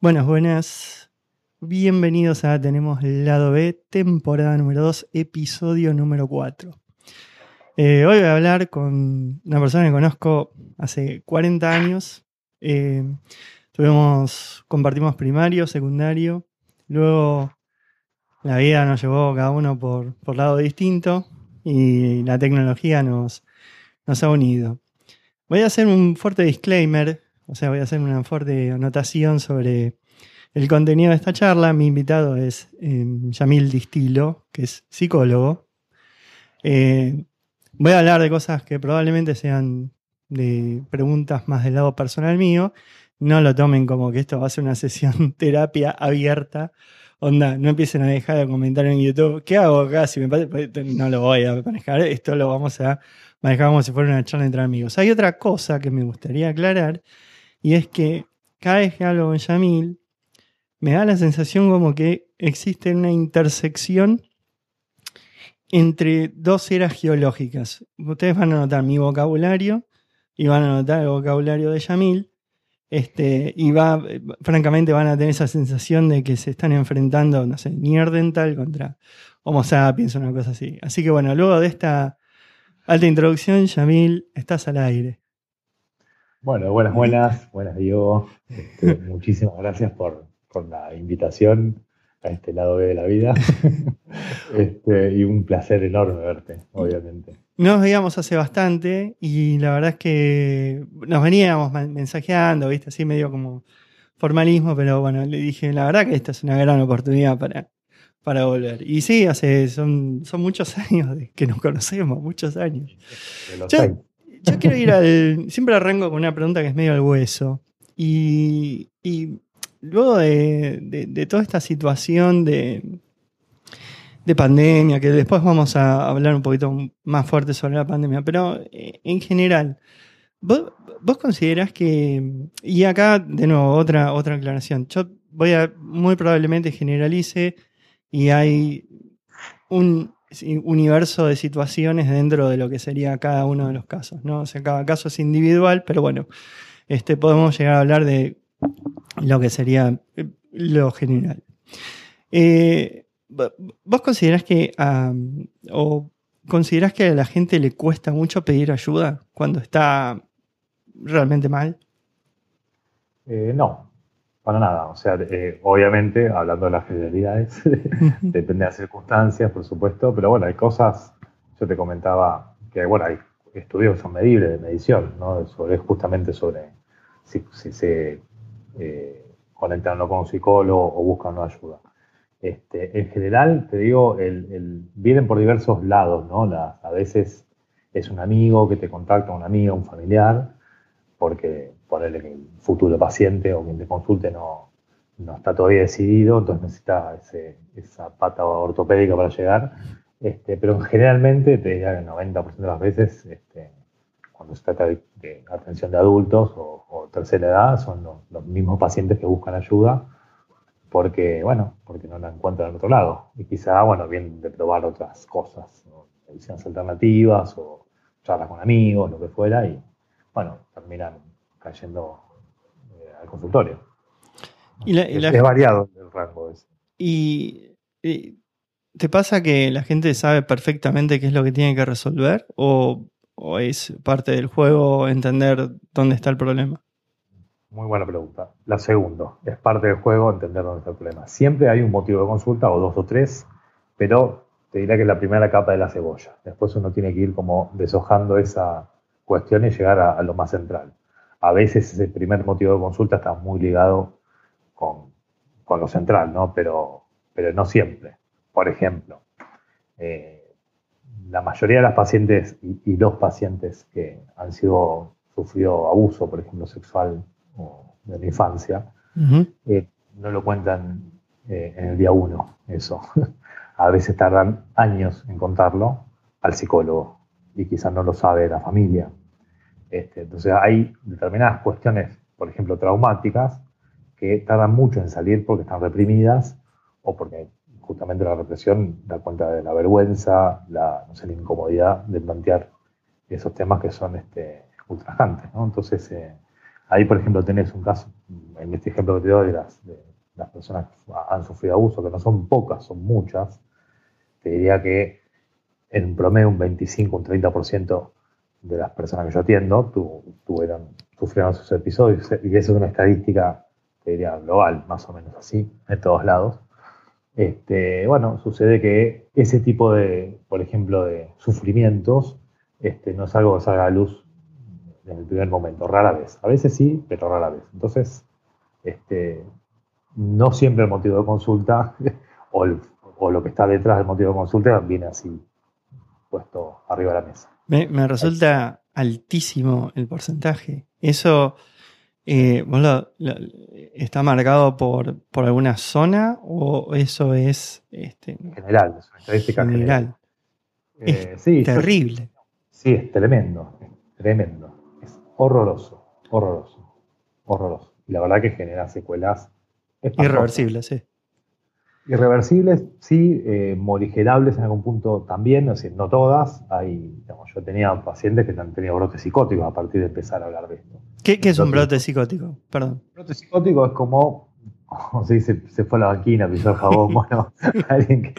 Buenas, buenas. Bienvenidos a Tenemos Lado B, temporada número 2, episodio número 4. Eh, hoy voy a hablar con una persona que conozco hace 40 años. Eh, tuvimos, compartimos primario, secundario. Luego la vida nos llevó cada uno por, por lado distinto y la tecnología nos, nos ha unido. Voy a hacer un fuerte disclaimer, o sea, voy a hacer una fuerte anotación sobre el contenido de esta charla. Mi invitado es eh, Yamil Distilo, que es psicólogo. Eh, voy a hablar de cosas que probablemente sean de preguntas más del lado personal mío. No lo tomen como que esto va a ser una sesión terapia abierta. Onda, no empiecen a dejar de comentar en YouTube. ¿Qué hago acá? Si me pues, no lo voy a manejar. Esto lo vamos a manejar como si fuera una charla entre amigos. Hay otra cosa que me gustaría aclarar y es que cada vez que hablo con Yamil, me da la sensación como que existe una intersección entre dos eras geológicas. Ustedes van a notar mi vocabulario y van a notar el vocabulario de Yamil. Este, y va, francamente van a tener esa sensación de que se están enfrentando, no sé, Dental contra Homo sapiens, una cosa así. Así que bueno, luego de esta alta introducción, Yamil, estás al aire. Bueno, buenas, buenas, buenas Diego. Este, muchísimas gracias por la invitación a este lado B de la vida. Este, y un placer enorme verte, obviamente. Nos veíamos hace bastante y la verdad es que nos veníamos mensajeando, ¿viste? Así medio como formalismo, pero bueno, le dije, la verdad que esta es una gran oportunidad para, para volver. Y sí, hace, son, son muchos años que nos conocemos, muchos años. Yo, yo, quiero ir al. Siempre arranco con una pregunta que es medio al hueso. Y, y luego de, toda esta situación de, de pandemia, que después vamos a hablar un poquito más fuerte sobre la pandemia, pero eh, en general, ¿vos, vos considerás que, y acá de nuevo otra, otra aclaración, yo voy a muy probablemente generalice y hay un universo de situaciones dentro de lo que sería cada uno de los casos, ¿no? O sea, cada caso es individual, pero bueno, este, podemos llegar a hablar de lo que sería eh, lo general. Eh, ¿Vos considerás que o considerás que a la gente le cuesta mucho pedir ayuda cuando está realmente mal? Eh, no, para nada. O sea, obviamente, hablando de las generalidades, depende de las circunstancias, por supuesto, pero bueno, hay cosas, yo te comentaba que, bueno, hay estudios que son medibles de medición, ¿no? Sobre, justamente sobre si se eh, conectarlo con un psicólogo o buscando ayuda. Este, en general, te digo, vienen por diversos lados, ¿no? a veces es un amigo que te contacta, un amigo, un familiar, porque ponerle que el futuro paciente o quien te consulte no, no está todavía decidido, entonces necesita esa pata ortopédica para llegar. Este, pero generalmente, te diría que el 90% de las veces este, cuando se trata de, atención de adultos o, tercera edad, son los, mismos pacientes que buscan ayuda porque, bueno, porque no la encuentran en otro lado. Y quizá, bueno, vienen de probar otras cosas, medicinas alternativas o charlas con amigos, lo que fuera, y, bueno, terminan cayendo eh, al consultorio. Y es, variado el rango ese. y ¿Te pasa que la gente sabe perfectamente qué es lo que tiene que resolver? ¿O ¿O es parte del juego entender dónde está el problema? Muy buena pregunta. La segunda, es parte del juego entender dónde está el problema. Siempre hay un motivo de consulta, o dos o tres, pero te diría que es la primera capa de la cebolla. Después uno tiene que ir como deshojando esa cuestión y llegar a, lo más central. A veces ese primer motivo de consulta está muy ligado con, lo central, ¿no? Pero, pero no siempre. Por ejemplo, eh, la mayoría de las pacientes y, los pacientes que han sido sufrido abuso, por ejemplo, sexual o de la infancia, eh, no lo cuentan eh, en el día uno, eso. A veces tardan años en contarlo al psicólogo y quizás no lo sabe la familia. Este, entonces hay determinadas cuestiones, por ejemplo, traumáticas, que tardan mucho en salir porque están reprimidas o porque justamente la represión da cuenta de la vergüenza, la, no sé, la incomodidad de plantear esos temas que son este, ultrajantes. ¿no? Entonces, eh, ahí, por ejemplo, tenés un caso, en este ejemplo que te doy, de las, de las personas que han sufrido abuso, que no son pocas, son muchas, te diría que en promedio un 25, un 30% de las personas que yo atiendo tuvieron, sufrieron esos episodios, y eso es una estadística, te diría, global, más o menos así, en todos lados. Este, bueno, sucede que ese tipo de, por ejemplo, de sufrimientos este, no es algo que salga a luz en el primer momento, rara vez. A veces sí, pero rara vez. Entonces, este, no siempre el motivo de consulta o, lo que está detrás del motivo de consulta viene así puesto arriba de la mesa. Me, resulta altísimo el porcentaje. Eso eh, ¿Está marcado por, alguna zona o eso es este, general? Es una estadística general. Eh, sí, terrible. sí, es tremendo, tremendo. Es horroroso, horroroso, horroroso. Y la verdad que genera secuelas irreversibles, sí. Irreversibles, sí, eh, morigerables en algún punto también, es decir, no todas. Hay, yo tenía pacientes que han tenido brotes psicóticos a partir de empezar a hablar de esto. ¿Qué, es un brote psicótico? Perdón. Un brote psicótico es como, como se dice, se fue a la banquina, pisó el jabón, bueno, alguien que,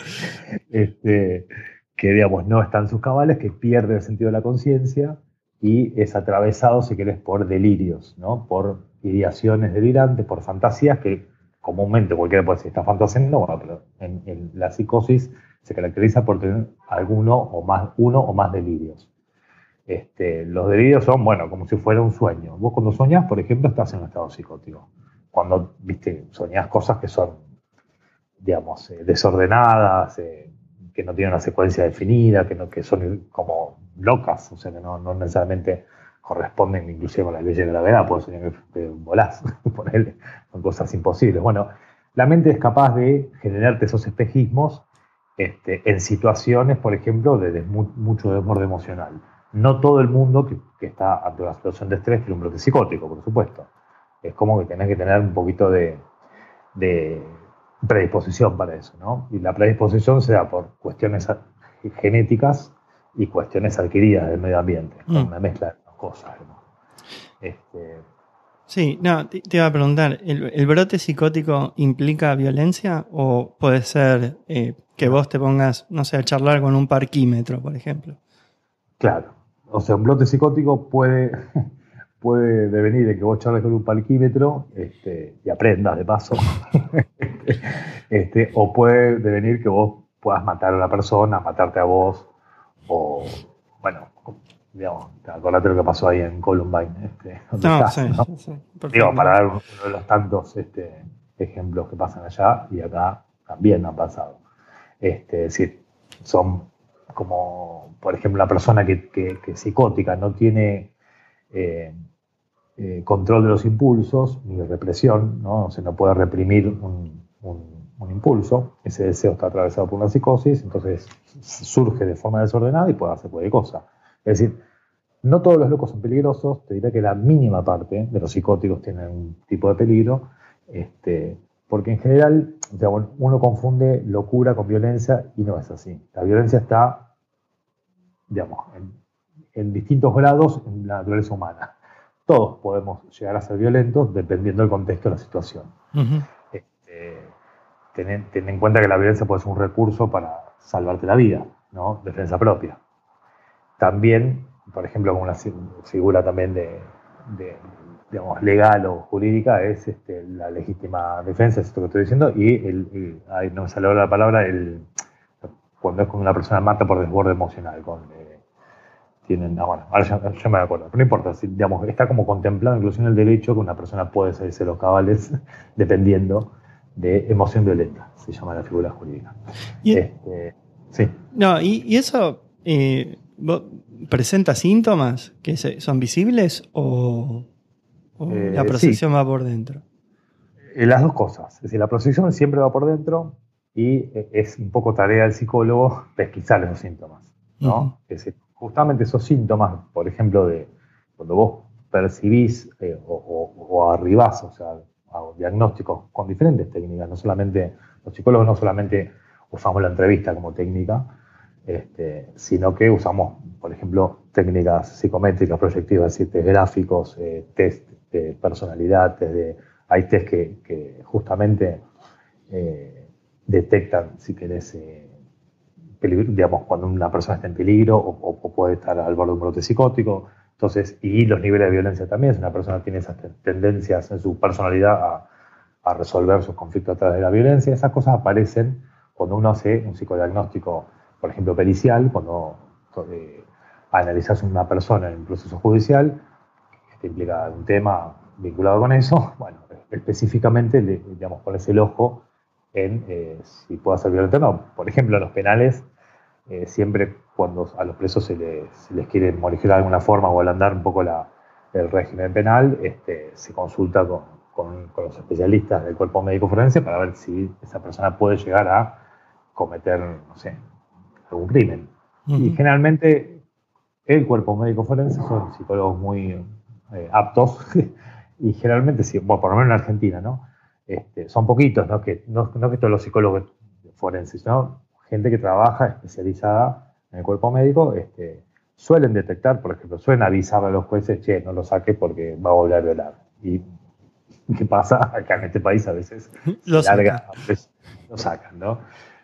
este, que, digamos, no está en sus cabales, que pierde el sentido de la conciencia y es atravesado, si querés, por delirios, ¿no? Por ideaciones delirantes, por fantasías que comúnmente cualquiera puede decir, está fantaseando, bueno, pero en, la psicosis se caracteriza por tener alguno o más, uno o más delirios. Este, los delirios son, bueno, como si fuera un sueño. Vos cuando soñás, por ejemplo, estás en un estado psicótico. Cuando, viste, soñás cosas que son, digamos, eh, desordenadas, eh, que no tienen una secuencia definida, que, no, que son como locas, o sea, que no, no necesariamente corresponden inclusive con la ley de gravedad, puede ser que volás, ponerle, son cosas imposibles. Bueno, la mente es capaz de generarte esos espejismos este, en situaciones, por ejemplo, de, mucho desborde emocional. No todo el mundo que, está ante una situación de estrés tiene un brote psicótico, por supuesto. Es como que tenés que tener un poquito de, predisposición para eso, ¿no? Y la predisposición se da por cuestiones genéticas y cuestiones adquiridas del medio ambiente, mm. una mezcla cosas. Este, sí, no, te, iba a preguntar, ¿el, brote psicótico implica violencia o puede ser eh, que vos te pongas, no sé, a charlar con un parquímetro, por ejemplo? Claro, o sea, un brote psicótico puede, puede devenir de que vos charles con un parquímetro este, y aprendas de paso, este, o puede devenir que vos puedas matar a una persona, matarte a vos, o bueno, digamos, acordate lo que pasó ahí en Columbine. Este, no, sí, sí, Digo, para dar uno de los tantos este, ejemplos que pasan allá y acá también han pasado. Este, es decir, son como, por ejemplo, una persona que, que, que psicótica no tiene eh, eh, control de los impulsos ni represión, ¿no? O sea, no puede reprimir un, un, un, impulso, ese deseo está atravesado por una psicosis, entonces surge de forma desordenada y puede hacer cualquier cosa. Es decir, no todos los locos son peligrosos, te diré que la mínima parte de los psicóticos tienen un tipo de peligro, este, porque en general uno confunde locura con violencia y no es así. La violencia está, digamos, en, distintos grados en la naturaleza humana. Todos podemos llegar a ser violentos dependiendo del contexto de la situación. Este, ten, en cuenta que la violencia puede ser un recurso para salvarte la vida, ¿no? Defensa propia. También, por ejemplo, como una figura también de, digamos, legal o jurídica es este, la legítima defensa, es esto que estoy diciendo, y el, no me salió la palabra, el, cuando es con una persona mata por desborde emocional, con, eh, tienen, ah, bueno, ahora ya, me acuerdo, pero no importa, digamos, está como contemplado incluso en el derecho que una persona puede salirse los cabales dependiendo de emoción violenta, se llama la figura jurídica. Este, sí. No, y, eso eh, ¿Presenta síntomas que son visibles o, eh, la procesión va por dentro? Eh, las dos cosas. Es decir, la procesión siempre va por dentro y es un poco tarea del psicólogo pesquisar esos síntomas. ¿no? Es decir, justamente esos síntomas, por ejemplo, de, cuando vos percibís eh, o, arribás, o sea, a diagnósticos con diferentes técnicas, no solamente, los psicólogos no solamente usamos la entrevista como técnica, este, sino que usamos, por ejemplo, técnicas psicométricas, proyectivas, test gráficos, eh, test de personalidad, de, hay test que, justamente eh, detectan, si querés, eh, digamos, cuando una persona está en peligro o, puede estar al borde de un brote psicótico. Entonces, y los niveles de violencia también, si una persona tiene esas tendencias en su personalidad a, a resolver sus conflictos a través de la violencia, esas cosas aparecen cuando uno hace un psicodiagnóstico, por ejemplo, pericial, cuando eh, analizas una persona en un proceso judicial, que implica un tema vinculado con eso, bueno, específicamente, digamos, pones el ojo en eh, si puede ser violento o no. Por ejemplo, en los penales, eh, siempre cuando a los presos se les, quiere modificar de alguna forma o alandar un poco la, el régimen penal, este, se consulta con, con, los especialistas del cuerpo médico forense para ver si esa persona puede llegar a cometer, no sé, algún crimen. Y generalmente el cuerpo médico forense son psicólogos muy eh, aptos y generalmente, bueno, por lo menos en Argentina, ¿no? Este, son poquitos, ¿no? Que, no, que todos los psicólogos forenses, sino gente que trabaja especializada en el cuerpo médico, este, suelen detectar, por ejemplo, suelen avisar a los jueces, che, no lo saque porque va a volver a violar. Y ¿qué pasa? Acá en este país a veces lo, sacan. lo sacan, ¿no?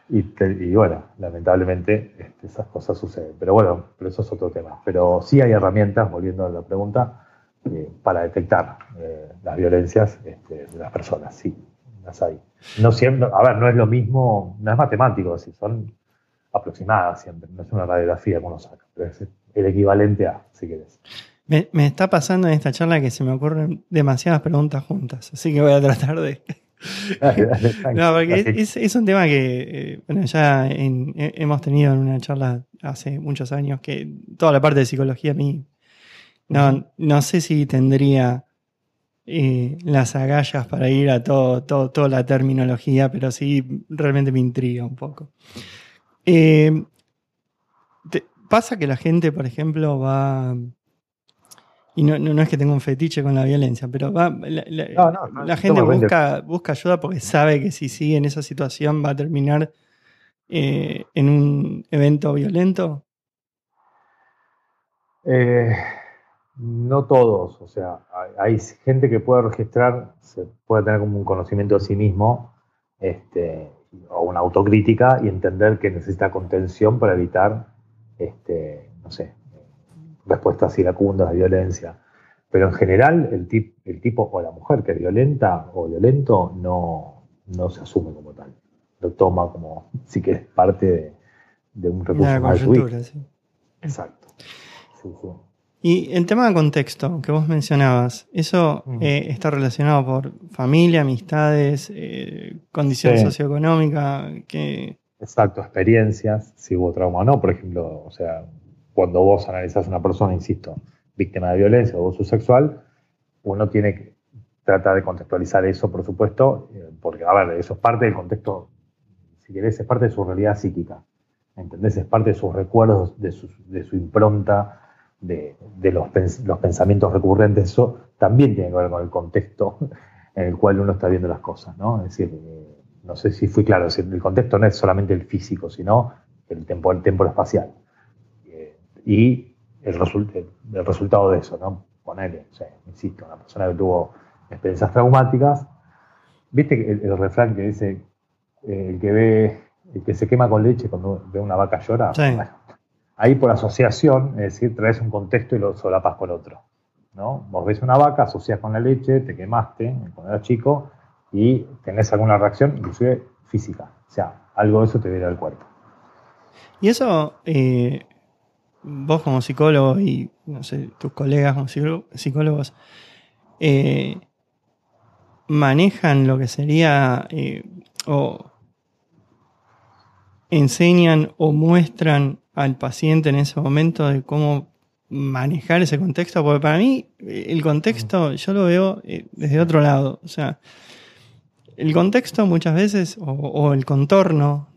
Y, bueno, lamentablemente este, esas cosas suceden. Pero bueno, pero eso es otro tema. Pero sí hay herramientas, volviendo a la pregunta, eh, para detectar eh, las violencias este, de las personas. Sí, las hay. No siempre, a ver, no es lo mismo, no es matemático, si son aproximadas siempre, no es una radiografía que uno saca, pero es el equivalente a, si quieres. Me, me está pasando en esta charla que se me ocurren demasiadas preguntas juntas, así que voy a tratar de no, porque es, un tema que, eh, bueno, ya hemos tenido en una charla hace muchos años que toda la parte de psicología a mí no, no sé si tendría eh, las agallas para ir a todo, toda la terminología, pero sí realmente me intriga un poco. Eh, pasa que la gente, por ejemplo, va y no, no, es que tenga un fetiche con la violencia, pero va, la, gente busca, busca ayuda porque sabe que si sigue en esa situación va a terminar eh, en un evento violento. Eh, no todos, o sea, hay, gente que puede registrar, se puede tener como un conocimiento de sí mismo este, o una autocrítica y entender que necesita contención para evitar, este, no sé, respuestas iracundas de violencia. Pero en general, el, tip, el tipo o la mujer que es violenta o violento no, no se asume como tal. Lo toma como, si que es parte de, un recurso más sí. Exacto. Y el tema de contexto que vos mencionabas, ¿eso mm. eh, está relacionado por familia, amistades, eh, condición socioeconómica? Que... Exacto, experiencias, si hubo trauma o no, por ejemplo, o sea, cuando vos analizás a una persona, insisto, víctima de violencia o abuso sexual, uno tiene que tratar de contextualizar eso, por supuesto, eh, porque, a ver, eso es parte del contexto, si querés, es parte de su realidad psíquica, ¿entendés? Es parte de sus recuerdos, de su, impronta, de, los, pensamientos recurrentes, eso también tiene que ver con el contexto en el cual uno está viendo las cosas, ¿no? Es decir, eh, no sé si fui claro, el contexto no es solamente el físico, sino el tiempo, el tiempo espacial y el, el resultado de eso, ¿no? Ponerle, o sea, insisto, una persona que tuvo experiencias traumáticas, viste el, el refrán que dice, eh, el que ve, el que se quema con leche cuando ve una vaca llora, ahí por asociación, es decir, traes un contexto y lo solapas con otro. ¿no? Vos ves una vaca, asocias con la leche, te quemaste cuando eras chico y tenés alguna reacción, inclusive física. O sea, algo de eso te viene al cuerpo. Y eso, eh, vos como psicólogo y no sé, tus colegas como psicólogos, eh, manejan lo que sería eh, o enseñan o muestran al paciente en ese momento de cómo manejar ese contexto, porque para mí el contexto yo lo veo eh, desde otro lado, o sea, el contexto muchas veces o, el contorno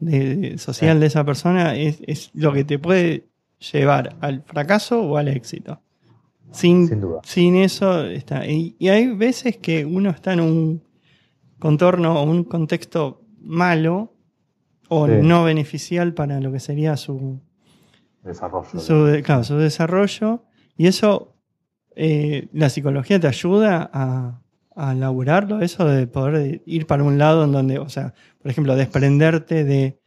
social de esa persona es, es, lo que te puede llevar al fracaso o al éxito. Sin, sin eso está. Y, hay veces que uno está en un contorno o un contexto malo o no beneficial para lo que sería su desarrollo. Su, claro, su desarrollo. Y eso, eh, la psicología te ayuda a, a laburarlo, eso de poder ir para un lado en donde, o sea, por ejemplo, desprenderte de,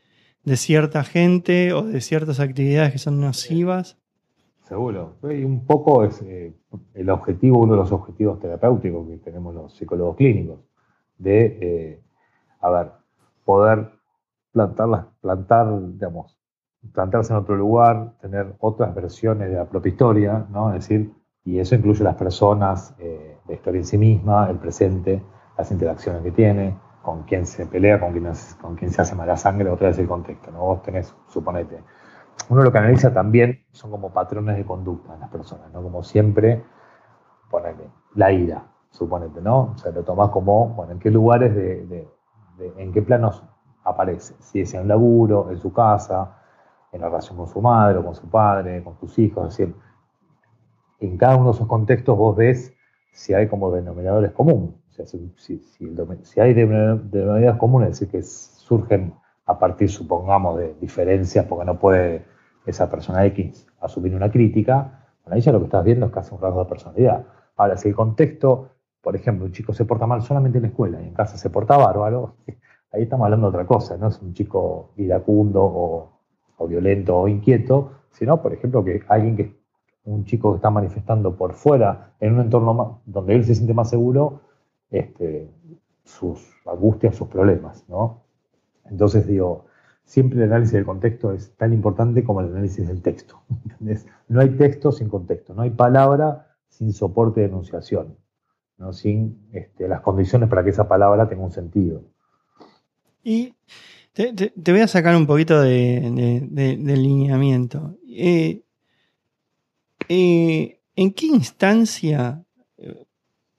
de cierta gente o de ciertas actividades que son nocivas. Seguro. Y un poco es eh, el objetivo, uno de los objetivos terapéuticos que tenemos los psicólogos clínicos, de, eh, a ver, poder plantar, plantar, digamos, plantarse en otro lugar, tener otras versiones de la propia historia, ¿no? Decir, y eso incluye las personas, eh, la historia en sí misma, el presente, las interacciones que tiene, con quién se pelea, con quién, con quién se hace mala sangre, otra vez el contexto, ¿no? Vos tenés, suponete, uno lo que analiza también son como patrones de conducta en las personas, ¿no? Como siempre, ponele, la ira, suponete, ¿no? O sea, lo tomás como, bueno, en qué lugares de, en qué planos aparece, si es en un laburo, en su casa, en la relación con su madre o con su padre, con sus hijos, así, en cada uno de esos contextos vos ves si hay como denominadores comunes. Si hay denominadores comunes, es decir, que surgen a partir, supongamos, de diferencias, porque no puede esa persona X asumir una crítica, bueno, ahí ya lo que estás viendo es casi un rasgo de personalidad. Ahora, si el contexto, por ejemplo, un chico se porta mal solamente en la escuela y en casa se porta bárbaro, ahí estamos hablando de otra cosa, no es un chico iracundo o, violento o inquieto, sino, por ejemplo, que alguien que, un chico que está manifestando por fuera, en un entorno donde él se siente más seguro, este, sus angustias, sus problemas, ¿no? Entonces digo, siempre el análisis del contexto es tan importante como el análisis del texto. No hay texto sin contexto, no hay palabra sin soporte de enunciación, ¿no? sin este, las condiciones para que esa palabra tenga un sentido. Y te, voy a sacar un poquito de, lineamiento. Eh, eh, ¿En qué instancia,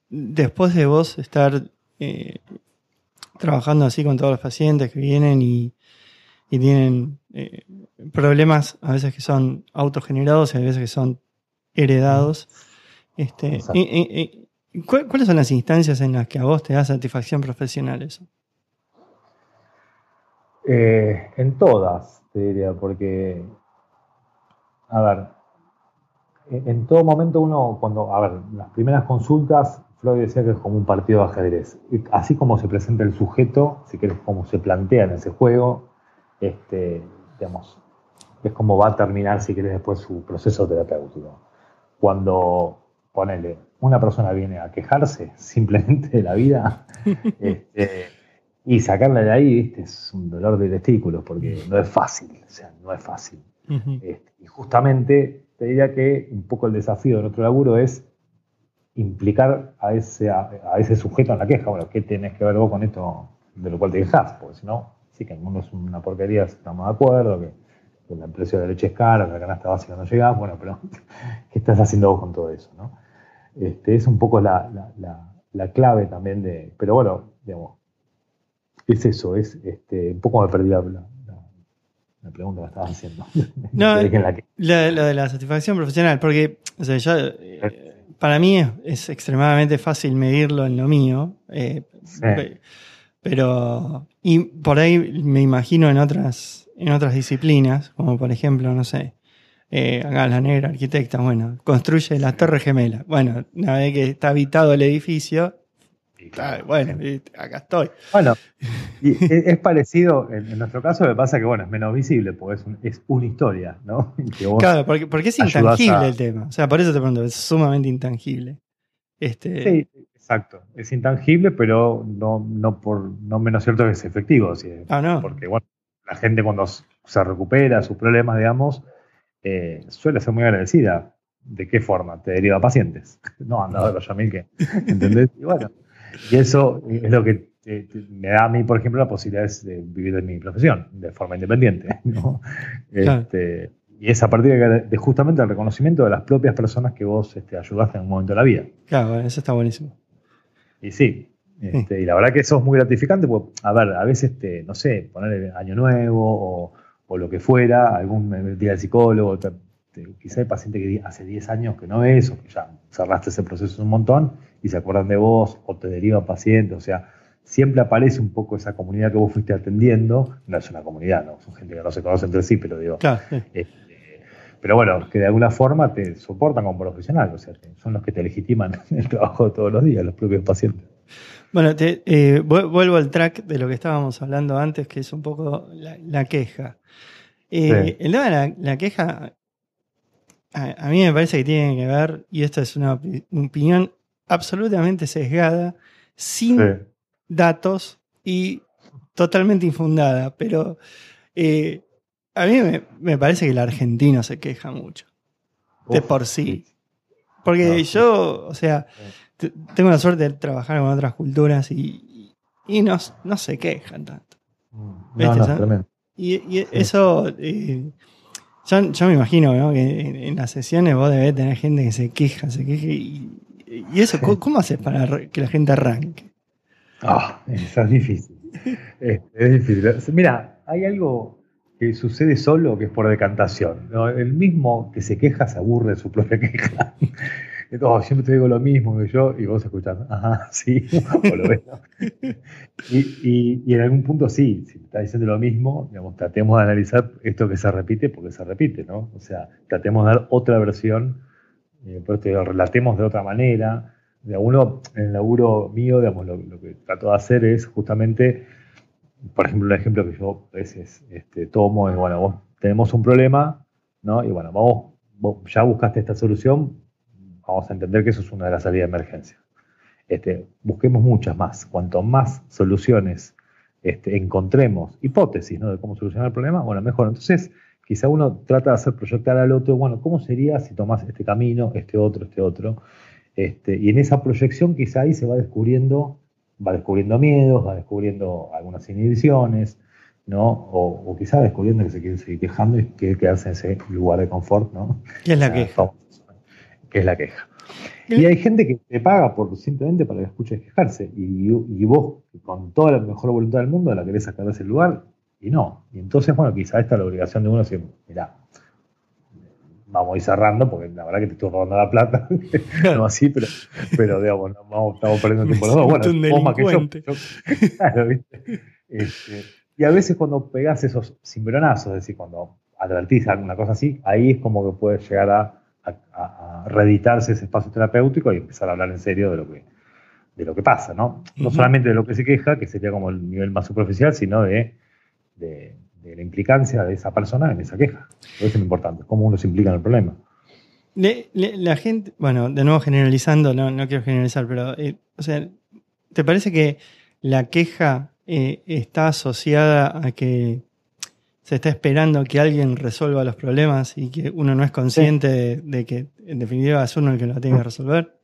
después de vos estar eh, trabajando así con todos los pacientes que vienen y, tienen problemas a veces que son autogenerados y a veces que son heredados. Este, ¿Cuáles son las instancias en las que a vos te da satisfacción profesional eso? Eh, en todas, te diría, porque, a ver, en todo momento uno, cuando, a ver, las primeras consultas, Freud decía que es como un partido de ajedrez. Así como se presenta el sujeto, si quieres, como se plantea en ese juego, este, digamos, es como va a terminar, si quieres, después su proceso terapéutico. Cuando, ponele, una persona viene a quejarse simplemente de la vida, este, y sacarla de ahí, ¿viste? es un dolor de testículos, porque no es fácil, o sea, no es fácil. Este, y justamente te diría que un poco el desafío de nuestro laburo es implicar a ese, a, ese sujeto en la queja. Bueno, ¿qué tenés que ver vos con esto de lo cual te quejas? Porque si no, sí que el mundo es una porquería, estamos de acuerdo, que, el precio de la leche es caro, que la canasta básica no llega, bueno, pero ¿qué estás haciendo vos con todo eso? ¿no? Este, es un poco la, la, la clave también de, pero bueno, digamos, es eso, es este, un poco me perdí la, la, pregunta que estabas haciendo. No, lo de la satisfacción profesional, porque o sea, yo, eh, para mí es, extremadamente fácil medirlo en lo mío, eh, pero y por ahí me imagino en otras, en otras disciplinas, como por ejemplo, no sé, eh, acá la negra arquitecta, bueno, construye la torre gemela. Bueno, una vez que está habitado el edificio, bueno, acá estoy. Bueno, es, parecido, en, nuestro caso me pasa que, bueno, es menos visible, porque es, una historia, ¿no? claro, porque, porque es intangible el tema. O sea, por eso te pregunto, es sumamente intangible. Este... Sí, exacto. Es intangible, pero no, no, por, no menos cierto que es efectivo. ah, no. Porque, bueno, la gente cuando se recupera sus problemas, digamos, eh, suele ser muy agradecida. ¿De qué forma? Te deriva pacientes. No, anda a los Yamil que. ¿Entendés? Y bueno, y eso es lo que me da a mí, por ejemplo, la posibilidad de vivir de mi profesión de forma independiente. Este, y es a partir de, justamente el reconocimiento de las propias personas que vos este, ayudaste en un momento de la vida. Claro, eso está buenísimo. Y sí, este, y la verdad que eso es muy gratificante, porque, a ver, a veces, este, no sé, poner año nuevo o, lo que fuera, algún día del psicólogo, quizá hay paciente que hace 10 años que no ves o que ya cerraste ese proceso un montón y se acuerdan de vos o te deriva paciente, o sea, siempre aparece un poco esa comunidad que vos fuiste atendiendo, no es una comunidad, no, son gente que no se conoce entre sí, pero digo, este, pero bueno, que de alguna forma te soportan como profesional, o sea, son los que te legitiman el trabajo de todos los días, los propios pacientes. Bueno, te, eh, vuelvo al track de lo que estábamos hablando antes, que es un poco la, queja. Eh, el tema de la, queja, a, mí me parece que tiene que ver, y esto es una opinión absolutamente sesgada, sin datos y totalmente infundada, pero eh, a mí me, parece que el argentino se queja mucho, de por sí. Porque yo, o sea, tengo la suerte de trabajar con otras culturas y, y no, no, se quejan tanto. Mm. No, y, eso, eh, yo, me imagino que en, las sesiones vos debés tener gente que se queja, se queja. Y, eso, ¿cómo, haces para que la gente arranque? Ah, eso es difícil. es, es difícil. Mira, hay algo que sucede solo que es por decantación. El mismo que se queja se aburre de su propia queja. Oh, siempre te digo lo mismo que yo y vos escuchás, ajá, sí, o lo ves. Y, y, en algún punto sí, si está diciendo lo mismo, digamos, tratemos de analizar esto que se repite porque se repite, ¿no? O sea, tratemos de dar otra versión, eh, pero te lo relatemos de otra manera. De uno, en el laburo mío, digamos, lo, que trato de hacer es justamente por ejemplo, un ejemplo que yo a veces este, tomo es, bueno, vos tenemos un problema, ¿no? Y bueno, vamos, vos ya buscaste esta solución, vamos a entender que eso es una de las salidas de emergencia. Este, busquemos muchas más. Cuanto más soluciones este, encontremos, hipótesis, ¿no? De cómo solucionar el problema, bueno, mejor. Entonces, quizá uno trata de hacer proyectar al otro, bueno, ¿cómo sería si tomás este camino, este otro, este otro? Este, y en esa proyección quizá ahí se va descubriendo va descubriendo miedos, va descubriendo algunas inhibiciones, ¿no? O, o quizá descubriendo que se quiere seguir quejando y quiere quedarse en ese lugar de confort, ¿no? ¿Qué es la queja? Que es la queja. Y hay gente que te paga por simplemente para que escuches quejarse. Y, y, vos, con toda la mejor voluntad del mundo, la querés sacar de ese lugar y no. Y entonces, bueno, quizá esta es la obligación de uno decir, mira, vamos a ir cerrando, porque la verdad que te estoy robando la plata, no así, pero, pero digamos, vamos, estamos perdiendo tiempo los dos. Bueno, vos más que yo. claro, ¿viste? Este, y a veces cuando pegás esos cimbronazos, es decir, cuando advertís alguna cosa así, ahí es como que puede llegar a, reeditarse ese espacio terapéutico y empezar a hablar en serio de lo que, de lo que pasa, ¿no? No solamente de lo que se queja, que sería como el nivel más superficial, sino de, de de la implicancia de esa persona en esa queja. Eso es lo importante, cómo uno se implica en el problema. la gente, bueno, de nuevo generalizando, no, no quiero generalizar, pero, eh, o sea, ¿te parece que la queja eh, está asociada a que se está esperando que alguien resuelva los problemas y que uno no es consciente de, que en definitiva es uno el que lo tiene que resolver?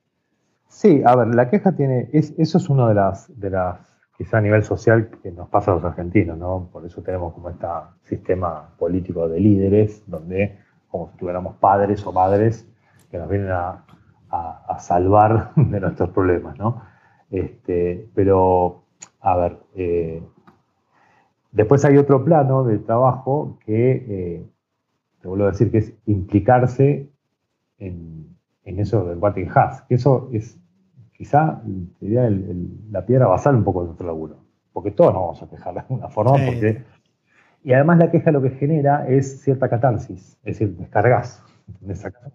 Sí, a ver, la queja tiene, eso es una de las, de las quizá a nivel social que nos pasa a los argentinos, ¿no? Por eso tenemos como este sistema político de líderes, donde como si tuviéramos padres o madres que nos vienen a, salvar de nuestros problemas, ¿no? Este, pero, a ver, eh, después hay otro plano de trabajo que, eh, te vuelvo a decir, que es implicarse en, en eso del what has, que eso es quizá sería la piedra basal un poco de nuestro laburo. Porque todos nos vamos a quejar de alguna forma. Porque, y además la queja lo que genera es cierta catarsis, es decir, descargas, sacas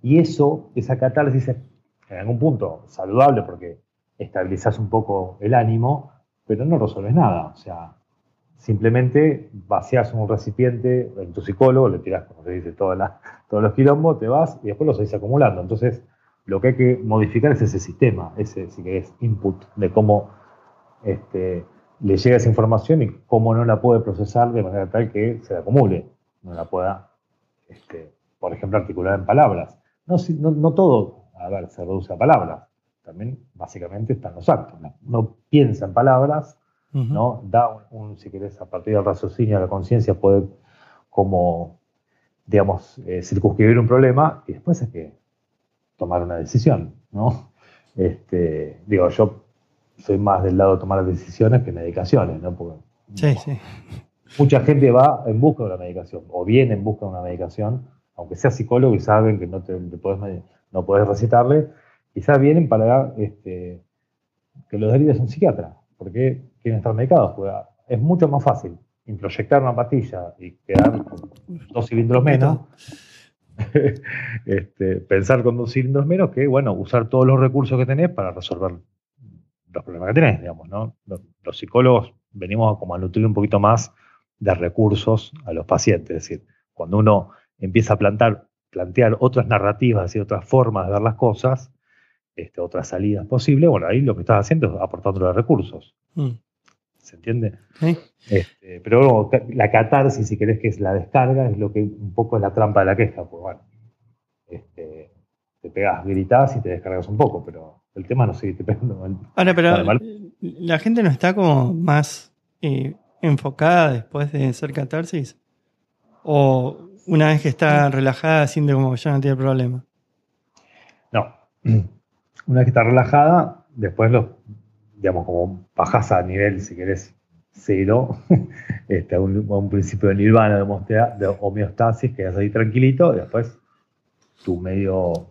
Y eso, esa catarsis es en algún punto saludable porque estabilizas un poco el ánimo, pero no resuelves nada. O sea, simplemente vacias un recipiente en tu psicólogo, le tiras, como se dice, todos los quilombos, te vas y después los seguís acumulando. Entonces, lo que hay que modificar es ese sistema, ese si es input de cómo este, le llega esa información y cómo no la puede procesar de manera tal que se la acumule, no la pueda, este, por ejemplo, articular en palabras. No, no, todo, a ver, se reduce a palabras, también básicamente están los actos. No, piensa en palabras, ¿no? Da un, si querés, a partir del raciocinio, la conciencia puede como, digamos, eh, circunscribir un problema y después es que tomar una decisión, ¿no? Este, digo, yo soy más del lado de tomar decisiones que medicaciones, ¿no? Porque, sí, sí. Mucha gente va en busca de una medicación o viene en busca de una medicación aunque sea psicólogo y saben que no, te, podés, no podés recitarle, quizás vienen para este, que los derives un psiquiatra, porque quieren estar medicados. Es mucho más fácil introyectar una pastilla y quedar con dos cilindros menos, este, pensar con dos cilindros menos que, bueno, usar todos los recursos que tenés para resolver los problemas que tenés, digamos, ¿no? Los, psicólogos venimos como a nutrir un poquito más de recursos a los pacientes, es decir, cuando uno empieza a plantar, plantear otras narrativas y otras formas de ver las cosas, este, otras salidas posibles, bueno, ahí lo que estás haciendo es aportando recursos. Mm. ¿Se entiende? Este, pero la catarsis, si querés que es la descarga, es lo que un poco es la trampa de la queja. Pues bueno, este, te pegas, gritas y te descargas un poco, pero el tema no sigue te pegando. Ahora, pero la gente no está como más eh, enfocada después de hacer catarsis. O una vez que está relajada, siente como que ya no tiene problema. No. Una vez que está relajada, después lo, digamos, como bajas a nivel, si querés, cero, este, a, un, principio de nirvana, de, homeostasis, quedas ahí tranquilito, y después tu medio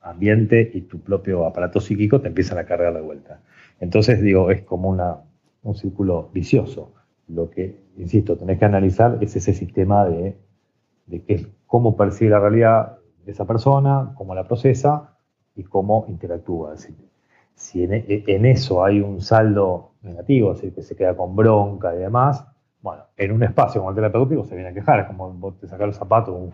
ambiente y tu propio aparato psíquico te empiezan a cargar de vuelta. Entonces, digo, es como una, un círculo vicioso. Lo que, insisto, tenés que analizar es ese sistema de, de qué, cómo percibe la realidad esa persona, cómo la procesa y cómo interactúa si en, eso hay un saldo negativo, es decir, que se queda con bronca y demás, bueno, en un espacio como el terapéutico se viene a quejar, es como vos te sacas los zapatos.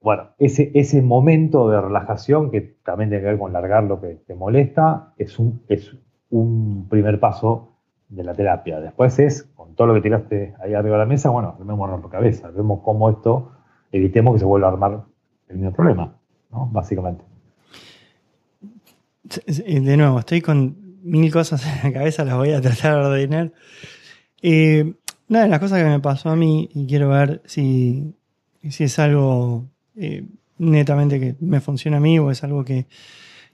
Bueno, ese, momento de relajación, que también tiene que ver con largar lo que te molesta, es un, es un primer paso de la terapia. Después es, con todo lo que tiraste ahí arriba de la mesa, bueno, armemos cabeza, vemos cómo esto, evitemos que se vuelva a armar el mismo problema, ¿no? Básicamente. De nuevo, estoy con mil cosas en la cabeza, las voy a tratar de ordenar. Eh, una de las cosas que me pasó a mí, y quiero ver si, si es algo eh, netamente que me funciona a mí o es algo que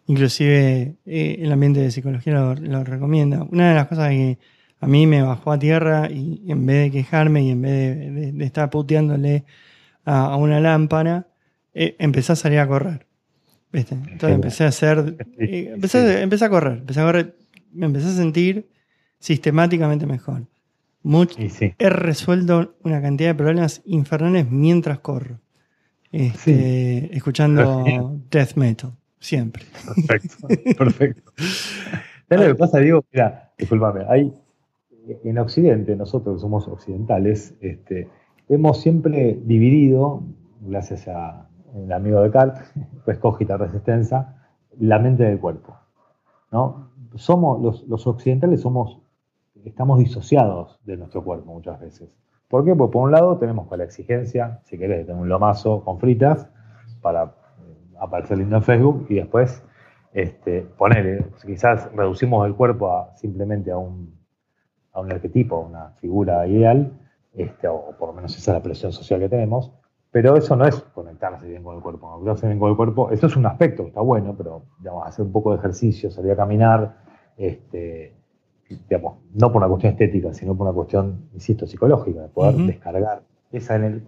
inclusive eh, el ambiente de psicología lo, recomienda. Una de las cosas que a mí me bajó a tierra y en vez de quejarme y en vez de, estar puteándole a, una lámpara, empecé a salir a correr. Entonces empecé a hacer. Eh, empecé, empecé, a correr. Empecé a correr. Me empecé a sentir sistemáticamente mejor. He resuelto una cantidad de problemas infernales mientras corro. Este, escuchando death metal. Siempre. Perfecto. Perfecto. lo que pasa, Diego? Mira, discúlpame. Hay, en Occidente, nosotros que somos occidentales, este, hemos siempre dividido, gracias a el amigo de Carl, pues cogita resistencia, la mente del cuerpo. ¿no? Somos, los, occidentales somos, estamos disociados de nuestro cuerpo muchas veces. ¿Por qué? Pues por un lado tenemos con la exigencia, si querés, de un lomazo con fritas para eh, aparecer lindo en Facebook y después este, poner, quizás reducimos el cuerpo a, simplemente a un, a un arquetipo, una figura ideal, este, o por lo menos esa es la presión social que tenemos, pero eso no es conectarse bien con el cuerpo. Conectarse bien con el cuerpo, eso es un aspecto, está bueno, pero digamos, hacer un poco de ejercicio, salir a caminar, este, digamos, no por una cuestión estética, sino por una cuestión, insisto, psicológica, de poder descargar esa energía.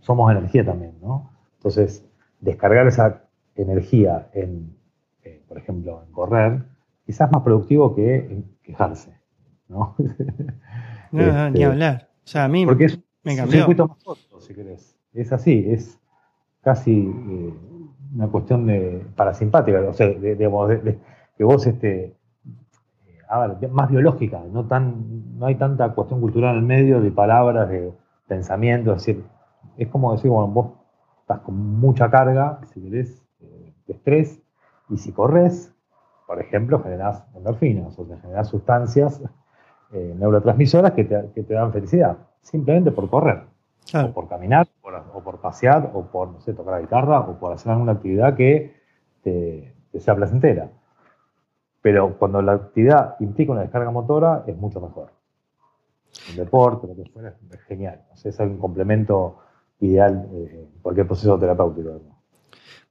Somos energía también, ¿no? Entonces, descargar esa energía en, eh, por ejemplo, en correr, quizás es más productivo que en quejarse, ¿no? no, ni este, hablar. O sea, a mí porque es me cambió. un circuito más corto, si querés es así, es casi eh, una cuestión de parasimpática, o sea, de, que vos, este, eh, más biológica, no, tan, no hay tanta cuestión cultural en el medio de palabras, de pensamiento, es decir, es como decir, bueno, vos estás con mucha carga, si querés, eh, de estrés, y si corres, por ejemplo, generás endorfinas, o sea, generás sustancias neurotransmisoras que te, que te dan felicidad, simplemente por correr. O por caminar, o por pasear, o por, no sé, tocar la guitarra, o por hacer alguna actividad que te, sea placentera. Pero cuando la actividad implica una descarga motora, es mucho mejor. El deporte, lo que fuera, es genial. es un complemento ideal en cualquier proceso terapéutico.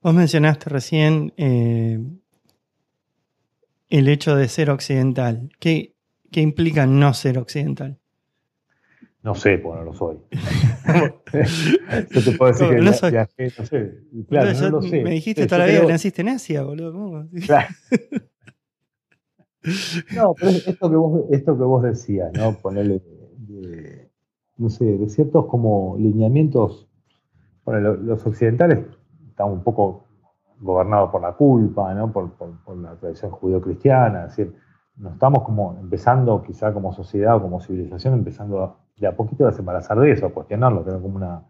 Vos mencionaste recién eh, el hecho de ser occidental. ¿Qué, ¿Qué implica no ser occidental? No sé, porque no lo soy. Yo te puedo decir que no, soy. viajé, no sé. Claro, no, lo sé. Me dijiste toda la vida que naciste en Asia, boludo. ¿Cómo? Claro. No, pero esto que vos, esto que vos decías, ¿no? Ponerle, de, no sé, de ciertos como lineamientos. Bueno, los occidentales están un poco gobernados por la culpa, ¿no? Por, por, la tradición judío-cristiana, es decir, nos estamos como empezando, quizá como sociedad o como civilización, empezando de a poquito a desembarazar de eso, a cuestionarlo, tener como una,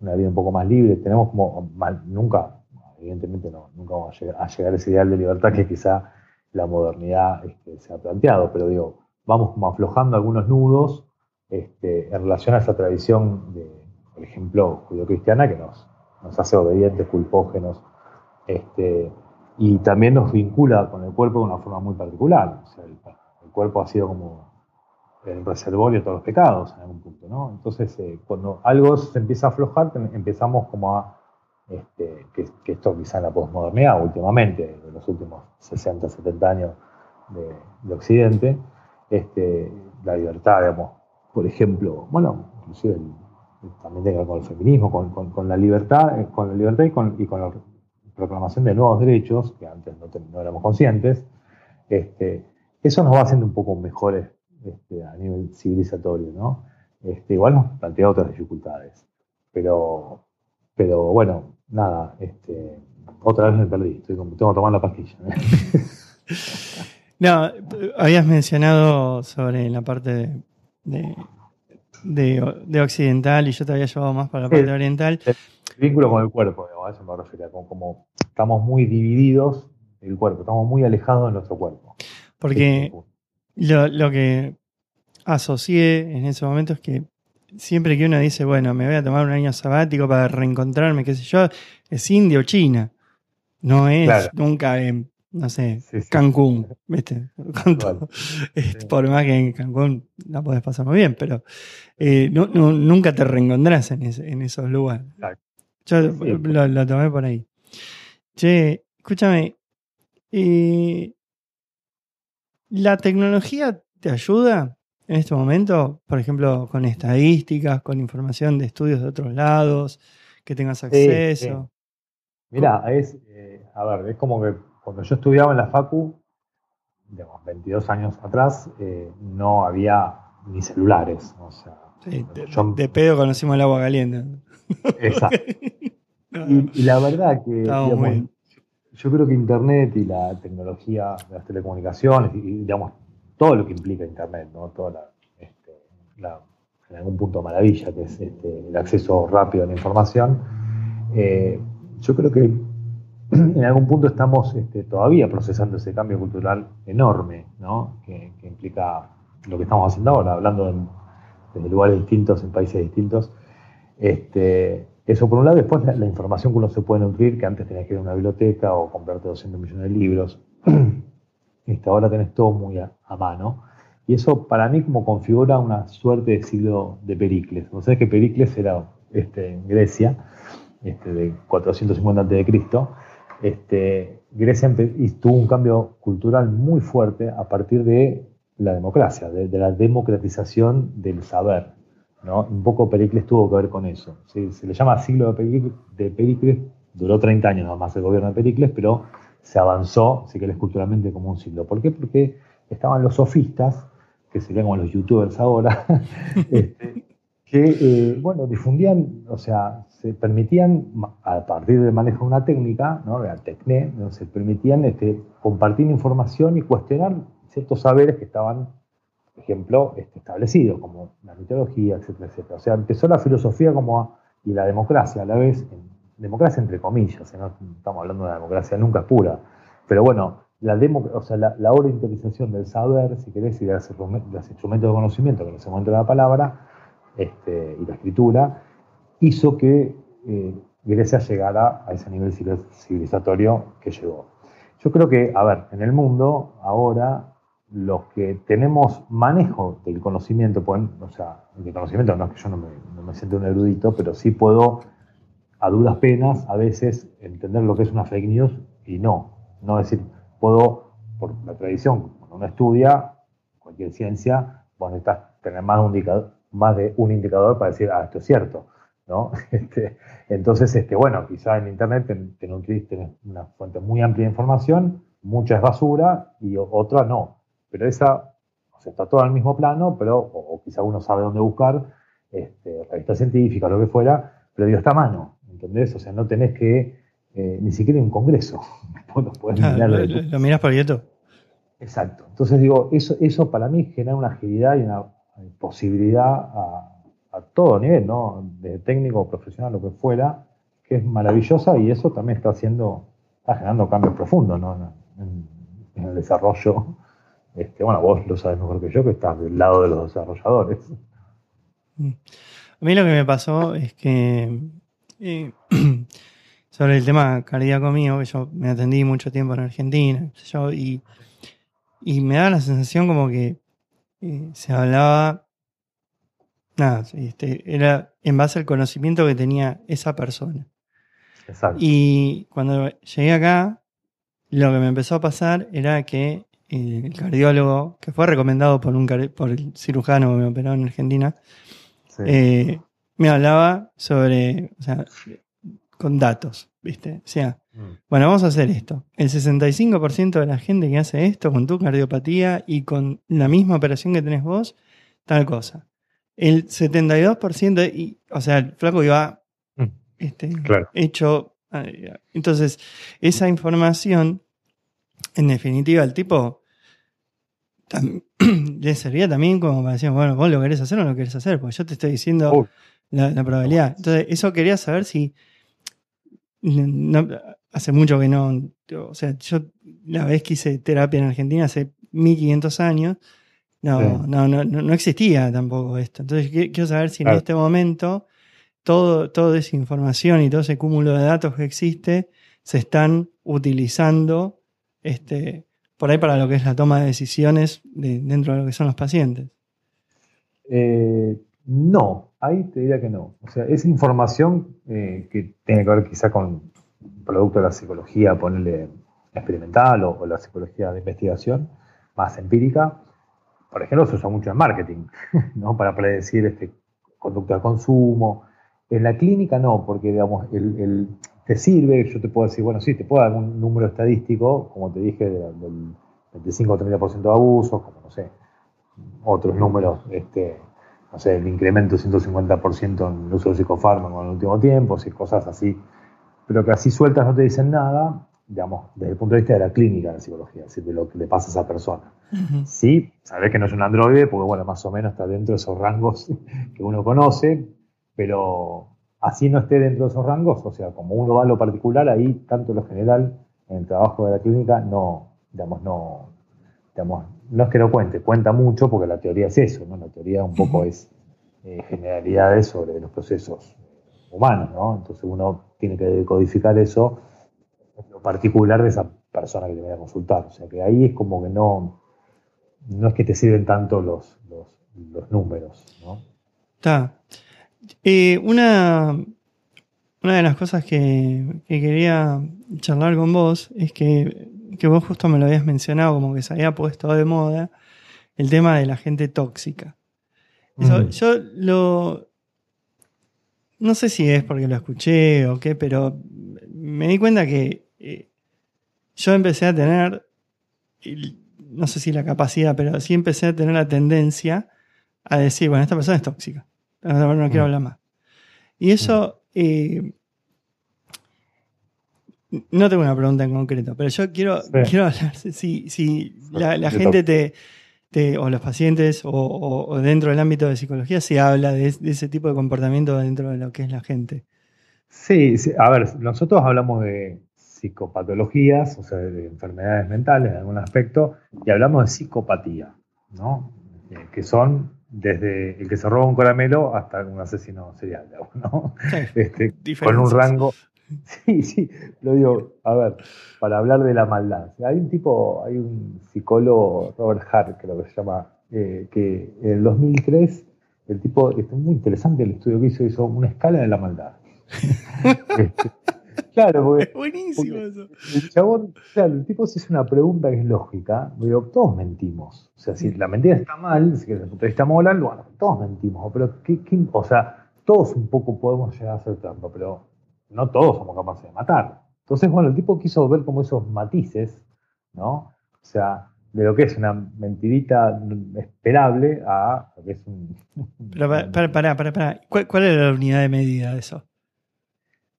una vida un poco más libre. Tenemos como, nunca, evidentemente no, nunca vamos a llegar, a ese ideal de libertad que quizá la modernidad este, se ha planteado, pero digo, vamos como aflojando algunos nudos este, en relación a esa tradición de, por ejemplo, judío-cristiana que nos, nos hace obedientes, culpógenos, este, y también nos vincula con el cuerpo de una forma muy particular. O sea, el, cuerpo ha sido como el reservorio de todos los pecados en algún punto, ¿no? Entonces, eh, cuando algo se empieza a aflojar, empezamos como a este, que, esto quizá en la posmodernidad últimamente, en los últimos 60, 70 años de, Occidente, este, la libertad, digamos, por ejemplo, bueno, inclusive también tiene que ver con el feminismo, con, la libertad, eh, con la libertad y con, la proclamación de nuevos derechos, que antes no, éramos conscientes, este, eso nos va haciendo un poco mejores este, a nivel civilizatorio, ¿no? Este, igual nos plantea otras dificultades, pero, pero bueno, nada, este, otra vez me perdí, estoy como, tengo que tomar la pastilla. ¿eh? no, habías mencionado sobre la parte de, de, occidental y yo te había llevado más para la parte oriental. El vínculo con el cuerpo, a eso me refería, como, como, estamos muy divididos el cuerpo, estamos muy alejados de nuestro cuerpo. Porque lo, lo que asocié en ese momento es que siempre que uno dice, bueno, me voy a tomar un año sabático para reencontrarme, qué sé yo, es India o China. No es nunca en, no sé, Cancún, ¿viste? Por más que en Cancún la podés pasar muy bien, pero eh, nunca te reencontrás en, en esos lugares. Yo lo, tomé por ahí. Che, escúchame, eh, ¿la tecnología te ayuda en este momento, por ejemplo, con estadísticas, con información de estudios de otros lados, que tengas acceso. Mira, es, eh, a ver, es como que cuando yo estudiaba en la Facu, digamos, 22 años atrás, eh, no había ni celulares. O sea, de, pedo conocimos el agua caliente. Exacto. y, la verdad que yo creo que Internet y la tecnología de las telecomunicaciones y, digamos, todo lo que implica Internet, ¿no? Toda este, la, en algún punto maravilla, que es este, el acceso rápido a la información. Eh, yo creo que en algún punto estamos este, todavía procesando ese cambio cultural enorme, ¿no? que, implica lo que estamos haciendo ahora, hablando de, lugares distintos, en países distintos. Este, eso por un lado, después la, información que uno se puede nutrir, que antes tenías que ir a una biblioteca o comprarte 200 millones de libros. Este, ahora tenés todo muy a, mano. Y eso para mí como configura una suerte de siglo de Pericles. ¿No sabés que Pericles era este, en Grecia, este, de 450 a.C.? Este, Grecia tuvo un cambio cultural muy fuerte a partir de la democracia, de, la democratización del saber. ¿No? Un poco Pericles tuvo que ver con eso. Se le llama siglo de Pericles, duró 30 años nada más el gobierno de Pericles, pero se avanzó, si querés, culturalmente como un siglo. ¿Por qué? Porque estaban los sofistas, que serían como los youtubers ahora, este, que, eh, bueno, difundían, o sea, se permitían, a partir del manejo de una técnica, ¿no? la tecné, ¿no? se permitían este, compartir información y cuestionar ciertos saberes que estaban, ejemplo, este, establecidos, como la mitología, etcétera, etcétera. O sea, empezó la filosofía como y la democracia a la vez democracia entre comillas, no estamos hablando de una democracia nunca pura, pero bueno, la, o sea, la, orientalización del saber, si querés, y de los, instrumentos de conocimiento, que en ese momento la palabra, este, y la escritura, hizo que eh, Grecia llegara a ese nivel civilizatorio que llegó. Yo creo que, a ver, en el mundo ahora los que tenemos manejo del conocimiento, o sea, el conocimiento no es que yo no me, no me siento un erudito, pero sí puedo a duras penas a veces entender lo que es una fake news y no. No decir, puedo, por la tradición, cuando uno estudia cualquier ciencia, vos necesitas tener más de un indicador para decir, ah, esto es cierto. ¿no? Este, entonces, este, bueno, quizá en Internet tenés una fuente muy amplia de información, mucha es basura y otra no. Pero esa, o sea, está todo al mismo plano, pero, o, quizá uno sabe dónde buscar, este, revista científica, lo que fuera, pero Dios está a mano, ¿entendés? O sea, no tenés que, eh, ni siquiera en un congreso, lo, lo, mirás por YouTube. Exacto. Entonces digo, eso, eso para mí genera una agilidad y una posibilidad a, todo nivel, ¿no? De técnico, profesional, lo que fuera, que es maravillosa y eso también está haciendo, está generando cambios profundos, ¿no? En, el desarrollo. Este, bueno, vos lo sabes mejor que yo, que estás del lado de los desarrolladores. A mí lo que me pasó es que eh, sobre el tema cardíaco mío, que yo me atendí mucho tiempo en Argentina, yo, y y me da la sensación como que eh, se hablaba, nada, este, era en base al conocimiento que tenía esa persona. Exacto. Y cuando llegué acá, lo que me empezó a pasar era que el cardiólogo, que fue recomendado por, un, por el cirujano que me operó en Argentina, eh, me hablaba sobre, o sea, con datos, ¿viste? O sea, Mm. Bueno, vamos a hacer esto. El 65% de la gente que hace esto con tu cardiopatía y con la misma operación que tenés vos, tal cosa. El 72%, y, o sea, el flaco iba mm. este, hecho. Entonces, esa información, en definitiva, el tipo le servía también como para decir, bueno, vos lo querés hacer o no lo querés hacer, porque yo te estoy diciendo la, la, probabilidad. Entonces, eso quería saber si. No, hace mucho que no, o sea, yo la vez que hice terapia en Argentina hace 1500 años, no, no, no, no, existía tampoco esto. Entonces quiero saber si en este momento todo, toda esa información y todo ese cúmulo de datos que existe se están utilizando este, por ahí para lo que es la toma de decisiones dentro de lo que son los pacientes. Eh, no, ahí te diría que no. O sea, es información eh, que tiene que ver quizá con producto de la psicología, ponerle experimental o, la psicología de investigación más empírica, por ejemplo, se usa mucho en marketing, ¿no? Para predecir este, conducta de consumo. En la clínica no, porque digamos, el, te sirve, yo te puedo decir, bueno, sí, te puedo dar un número estadístico, como te dije, del 25 o 30% de abusos, como no sé, otros números, este, no sé, el incremento 150% en el uso de psicofármacos en el último tiempo, y cosas así pero que así sueltas no te dicen nada, digamos, desde el punto de vista de la clínica de la psicología, es decir, de lo que le pasa a esa persona. Sí, sabes que no es un androide, porque bueno, más o menos está dentro de esos rangos que uno conoce, pero así no esté dentro de esos rangos, o sea, como uno va a lo particular, ahí tanto lo general en el trabajo de la clínica no, digamos, no, digamos, no es que no cuente, cuenta mucho porque la teoría es eso, ¿no? La teoría un poco es eh, generalidades sobre los procesos humanos, ¿no? Entonces uno tiene que decodificar eso en lo particular de esa persona que te vaya a consultar. O sea que ahí es como que no, no es que te sirven tanto los, los, números, ¿no? Está. Eh, una, una de las cosas que, quería charlar con vos es que, vos justo me lo habías mencionado, como que se había puesto de moda el tema de la gente tóxica. Yo lo, no sé si es porque lo escuché o qué, pero me di cuenta que eh, yo empecé a tener, no sé si la capacidad, pero sí empecé a tener la tendencia a decir, bueno, esta persona es tóxica, no, no quiero mm. hablar más. Y eso, eh, no tengo una pregunta en concreto, pero yo quiero, quiero hablar, si, si la gente te o los pacientes o, dentro del ámbito de psicología se habla de, ese tipo de comportamiento dentro de lo que es la gente. Sí, a ver, nosotros hablamos de psicopatologías, o sea, de enfermedades mentales en algún aspecto, y hablamos de psicopatía, ¿no? Eh, que son desde el que se roba un caramelo hasta un asesino serial, ¿no? Este, con un rango, Sí, sí, lo digo, a ver, para hablar de la maldad. Hay un tipo, hay un psicólogo, Robert Hart, creo que se llama, eh, que en el 2003, el tipo, es muy interesante el estudio que hizo, hizo una escala de la maldad. Este, Claro, porque, Es buenísimo eso. el chabón, claro, el tipo se hace una pregunta que es lógica, digo, todos mentimos. O sea, si la mentira está mal, si desde el punto de vista moral, bueno, todos mentimos, pero ¿qué, qué- o sea, todos un poco podemos llegar a hacer trampa, pero no todos somos capaces de matar. Entonces, bueno, el tipo quiso ver como esos matices, ¿no? O sea, de lo que es una mentirita esperable a lo que es un... Pero pa- para, para, para, para. ¿Cuál, cuál era la unidad de medida de eso?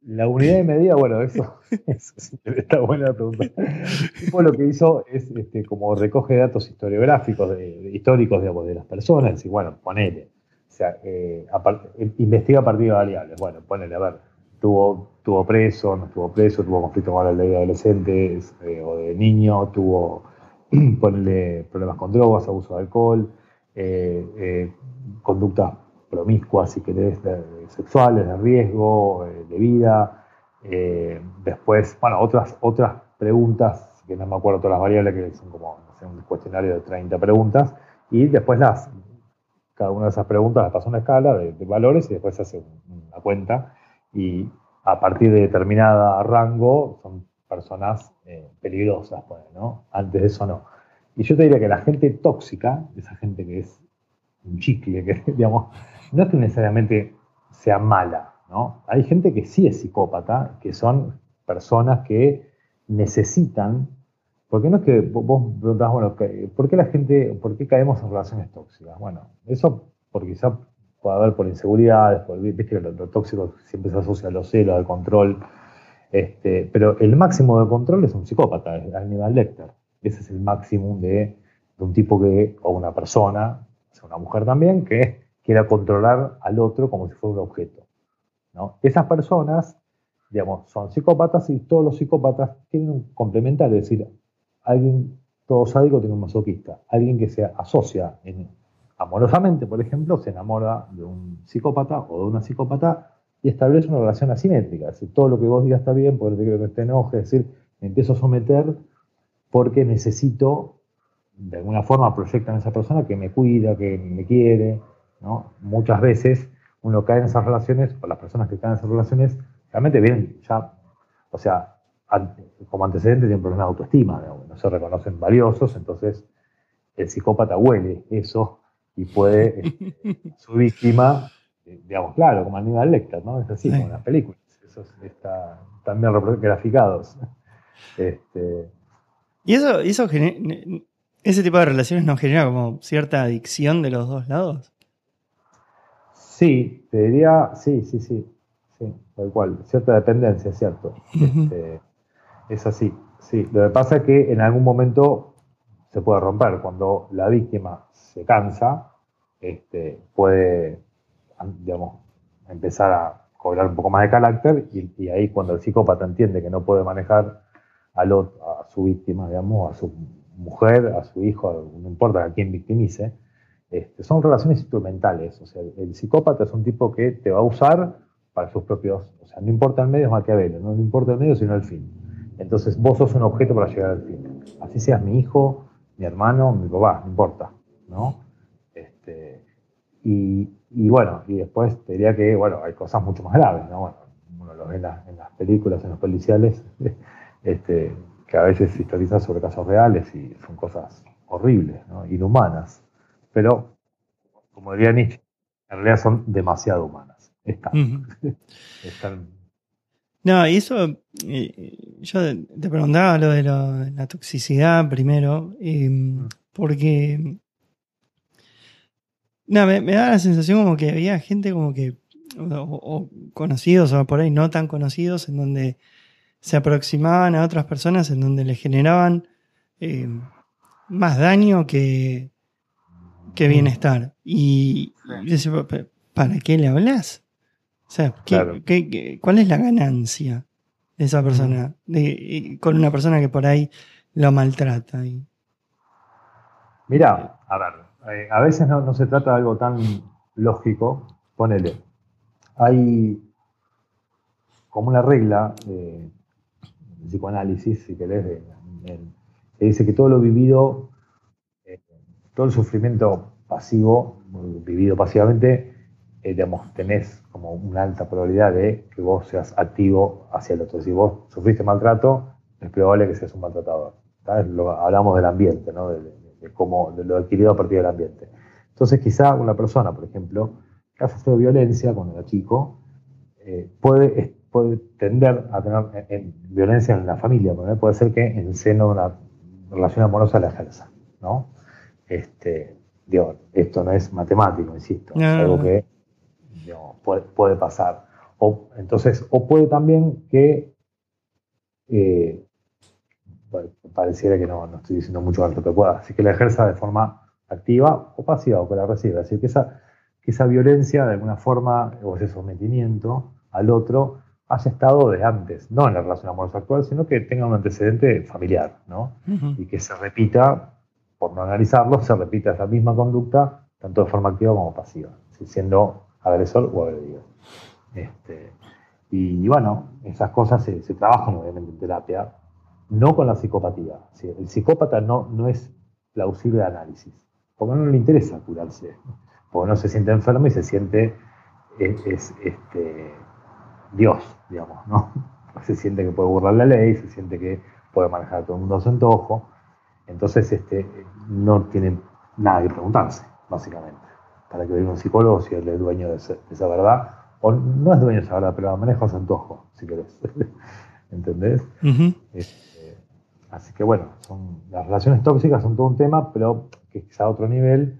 La unidad de medida, bueno, eso, eso sí, está buena la pregunta. El tipo lo que hizo es este, como recoge datos historiográficos, de, de- históricos digamos, de las personas, y bueno, ponele. O sea, eh, a eh, investiga a partir de variables. Bueno, ponele, a ver, tuvo, tuvo preso, no estuvo preso, tuvo conflicto con la ley de adolescentes eh, o de niño, tuvo, ponele, problemas con drogas, abuso de alcohol, eh, eh, conductas promiscuas, si querés, sexuales, de riesgo, eh, de vida. Eh, después, bueno, otras, otras preguntas, que no me acuerdo todas las variables, que son como un cuestionario de 30 preguntas, y después las, cada una de esas preguntas las pasa una escala de, valores y después se hace un- una cuenta, y a partir de determinada rango son personas eh, peligrosas, pues, ¿no? Antes de eso no. Y yo te diría que la gente tóxica, esa gente que es un chicle, que digamos, no es que necesariamente sea mala, ¿no? Hay gente que sí es psicópata, que son personas que necesitan, porque no es que vos- preguntás, bueno, ¿por qué la gente, por qué caemos en relaciones tóxicas? Bueno, eso porque quizá puede haber por inseguridades, por, viste que lo, lo tóxico siempre se asocia a los celos, al control, este, pero el máximo de control es un psicópata, es Aníbal Lecter. Ese es el máximo de, un tipo que, o una persona, una mujer también, que quiera controlar al otro como si fuera un objeto. Esas personas, digamos, son psicópatas y todos los psicópatas tienen un complementario, es decir, alguien todo sádico tiene un masoquista, alguien que se asocia en- amorosamente, por ejemplo, se enamora de un psicópata o de una psicópata y establece una relación asimétrica, es decir, todo lo que vos digas está bien, porque te que te enoje, es decir, me empiezo a someter porque necesito, de alguna forma proyectan a esa persona que me cuida, que me quiere, ¿no? Muchas veces uno cae en esas relaciones, o las personas que caen en esas relaciones, realmente vienen ya, o sea, como antecedente tienen problemas de autoestima, digamos, no se reconocen valiosos, entonces el psicópata huele eso y puede, este, su víctima, eh, digamos, claro, como Aníbal Lecter, ¿no? Es así, Sí. como en las películas, esos está, están bien graficados. Este, Y eso, eso ese tipo de relaciones nos genera como cierta adicción de los dos lados. Sí, te diría, sí, sí, sí, sí, tal cual, cierta dependencia, cierto. Este, es así, sí. Lo que pasa es que en algún momento se puede romper. Cuando la víctima se cansa, este, puede, am- digamos, empezar a cobrar un poco más de carácter y, y ahí cuando el psicópata entiende que no puede manejar al ot- a su víctima, digamos, a su mujer, a su hijo, a- no importa a quién victimice, este, son relaciones instrumentales. O sea, el, psicópata es un tipo que te va a usar para sus propios, o sea, no importa el medio, es Maquiavelo, no, no importa el medio, sino el fin. Entonces vos sos un objeto para llegar al fin. Así seas mi hijo, mi hermano, mi papá, no importa, ¿no? Este, y, y bueno, y después te diría que, bueno, hay cosas mucho más graves, ¿no? Bueno, uno lo ve en, las- en las películas, en los policiales, este, que a veces historizan sobre casos reales y son cosas horribles, ¿no? Inhumanas. Pero, como diría Nietzsche, en realidad son demasiado humanas. Están, No, y eso, yo te preguntaba lo de lo- la toxicidad primero, eh, porque, no, me, me da la sensación como que había gente como que, o, o conocidos o por ahí no tan conocidos, en donde se aproximaban a otras personas, en donde les generaban eh, más daño que, que bienestar. Y, "Pa- ¿para qué le hablas? O sea, ¿qué- Claro. qué- qué- ¿cuál es la ganancia de esa persona? De, y con una persona que por ahí lo maltrata. Y, Mira, a ver, eh, a veces no, no se trata de algo tan lógico. Ponele, hay como una regla eh, de psicoanálisis, si querés, de- que dice que todo lo vivido, eh, todo el sufrimiento pasivo, vivido pasivamente, eh, tenés como una alta probabilidad de que vos seas activo hacia el otro. Si vos sufriste maltrato, es probable que seas un maltratador. hablamos del ambiente, ¿no? de, cómo, de lo adquirido a partir del ambiente. Entonces, quizá una persona, por ejemplo, que ha sufrido violencia cuando era chico, eh, puede, puede tender a tener violencia en la familia, puede ser que en seno de una relación amorosa la ejerza. ¿no? Este, esto no es matemático, insisto, es algo que puede, pasar. O, entonces, o puede también que eh, pareciera que no, no, estoy diciendo mucho alto que pueda, así que la ejerza de forma activa o pasiva o que la reciba. Así que esa, que esa violencia de alguna forma o ese sometimiento al otro haya estado de antes, no en la relación amorosa actual, sino que tenga un antecedente familiar, ¿no? Y que se repita, por no analizarlo, se repita esa misma conducta, tanto de forma activa como pasiva, siendo agresor o agredido. Este, y, bueno, esas cosas se, trabajan obviamente en terapia, no con la psicopatía. El psicópata no, no es plausible de análisis, porque no le interesa curarse, porque no se siente enfermo y se siente es, este, Dios, digamos, ¿no? Se siente que puede burlar la ley, se siente que puede manejar a todo el mundo a su antojo, entonces este, no tiene nada que preguntarse, básicamente para que venga un psicólogo si él es dueño de, esa verdad, o no es dueño de esa verdad, pero la maneja a su antojo, si querés. ¿Entendés? Este, así que bueno, son, las relaciones tóxicas son todo un tema, pero que es a otro nivel,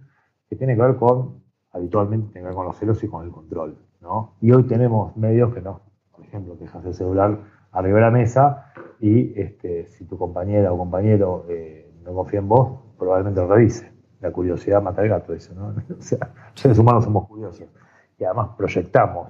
que tiene que ver con, habitualmente, tiene que ver con los celos y con el control. ¿no? Y hoy tenemos medios que no, por ejemplo, que dejas el celular arriba de la mesa y este, si tu compañera o compañero eh, no confía en vos, probablemente lo revise la curiosidad mata al gato, eso, ¿no? o sea, seres humanos somos curiosos y además proyectamos,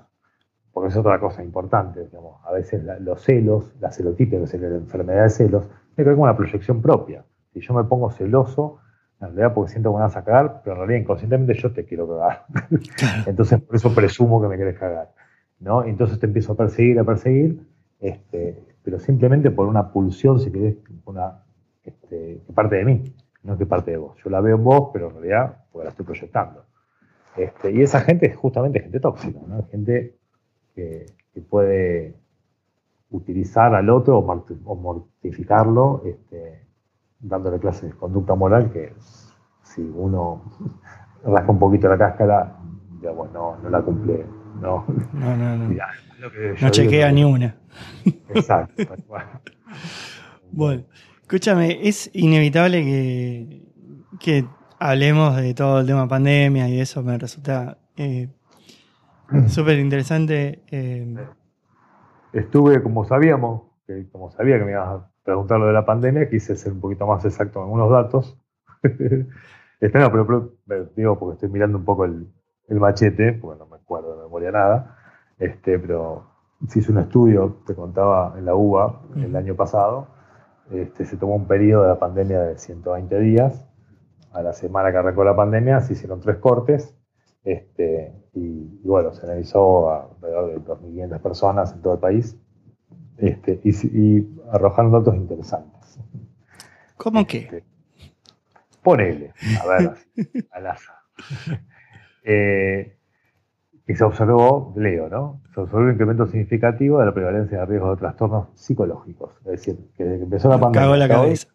porque es otra cosa importante, digamos, a veces los celos, la celotipia, que es la enfermedad de celos, tiene que ver con una proyección propia. Si yo me pongo celoso, en realidad porque siento que me vas a cagar, pero en realidad inconscientemente yo te quiero cagar. Entonces por eso presumo que me quieres cagar. ¿no? Entonces te empiezo a perseguir, a perseguir, este, pero simplemente por una pulsión, si querés, una este, parte de mí no que parte de vos. Yo la veo en vos, pero en realidad pues, la estoy proyectando. Este, y esa gente es justamente gente tóxica, ¿no? gente que, puede utilizar al otro o, mortificarlo, este, dándole clases de conducta moral que si uno rasca un poquito la cáscara, digamos, no, no la cumple. No, no, no. no. no chequea ni una. Exacto. bueno. Escúchame, es inevitable que, hablemos de todo el tema pandemia y eso me resulta eh, súper interesante. Eh. Estuve, como sabíamos, que, como sabía que me ibas a preguntar lo de la pandemia, quise ser un poquito más exacto en algunos datos. este, no, pero, digo, porque estoy mirando un poco el, machete, porque no me acuerdo de memoria nada, este, pero se hizo un estudio, te contaba en la UBA el año pasado, este, se tomó un periodo de la pandemia de 120 días. A la semana que arrancó la pandemia se hicieron tres cortes este, y, bueno, se analizó a alrededor de 2.500 personas en todo el país este, y, arrojaron datos interesantes. ¿Cómo? Este, ponele, a ver, al azar. Eh, y se observó, leo, ¿no? Se observó un incremento significativo de la prevalencia de riesgos de trastornos psicológicos. Es decir, que desde que empezó la pandemia. Nos cagó la cabeza.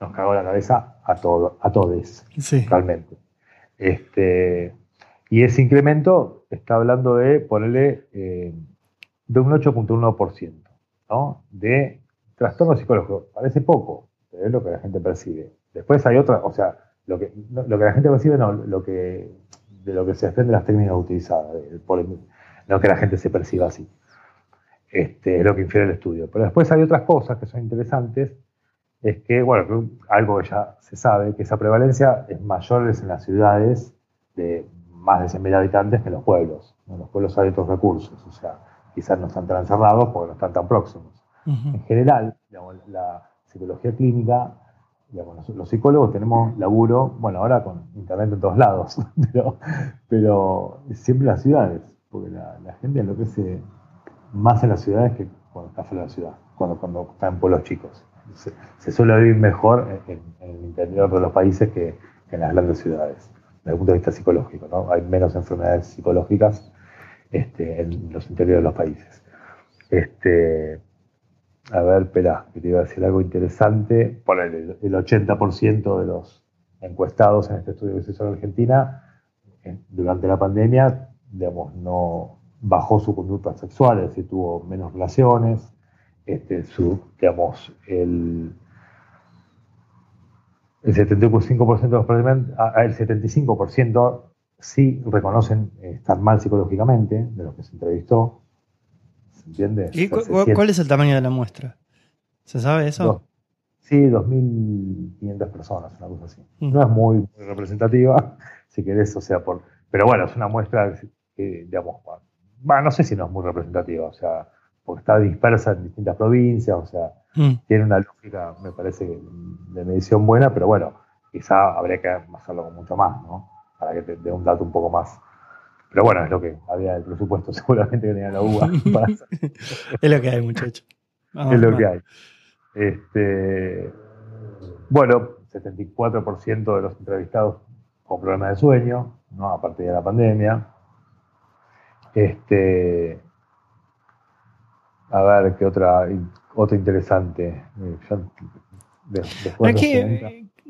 nos cagó la cabeza a todos, a todos, realmente. Este, y ese incremento está hablando de ponerle eh, de un 8.1%, ¿no? De trastornos psicológicos. Parece poco, pero es lo que la gente percibe. Después hay otra, o sea, lo que, lo que la gente percibe, no, lo que de lo que se desprende las técnicas utilizadas, no que la gente se perciba así. Este, es lo que infiere el estudio. Pero después hay otras cosas que son interesantes, es que, bueno, algo que ya se sabe, que esa prevalencia es mayor en las ciudades de más de 100.000 habitantes que en los pueblos. En los pueblos hay otros recursos, o sea, quizás no están tan encerrados porque no están tan próximos. En general, la psicología clínica los psicólogos tenemos laburo, bueno, ahora con internet en todos lados, pero, siempre las ciudades, porque la, gente enloquece más en las ciudades que cuando está fuera de la ciudad, cuando, cuando está en pueblos chicos. Se, suele vivir mejor en, el interior de los países que, en las grandes ciudades. desde el punto de vista psicológico, ¿no? Hay menos enfermedades psicológicas este, en los interiores de los países. Este, a ver, espera, que te iba a decir algo interesante. Por el, 80% de los encuestados en este estudio que se hizo en Argentina durante la pandemia, digamos, no bajó su conducta sexual, es decir, tuvo menos relaciones, este, digamos, el, el 75% de los problemas, el 75% sí reconocen estar mal psicológicamente, de los que se entrevistó. ¿Se entiende? ¿Y cuál es el tamaño de la muestra? ¿Se sabe eso? sí, 2.500 personas, una cosa así. No es muy, representativa, si querés, o sea, por, pero bueno, es una muestra que, digamos, no sé si no es muy representativa, o sea, porque está dispersa en distintas provincias, o sea, mm. tiene una lógica, me parece, de medición buena, pero bueno, quizá habría que hacerlo con mucho más, ¿no? Para que te dé un dato un poco más. Pero bueno, es lo que había del presupuesto, seguramente que tenía la UBA para es lo que hay, muchacho. es lo que hay. Este, bueno, 74% de los entrevistados con problemas de sueño, ¿no? a partir de la pandemia. Este, a ver, qué otra, otra interesante.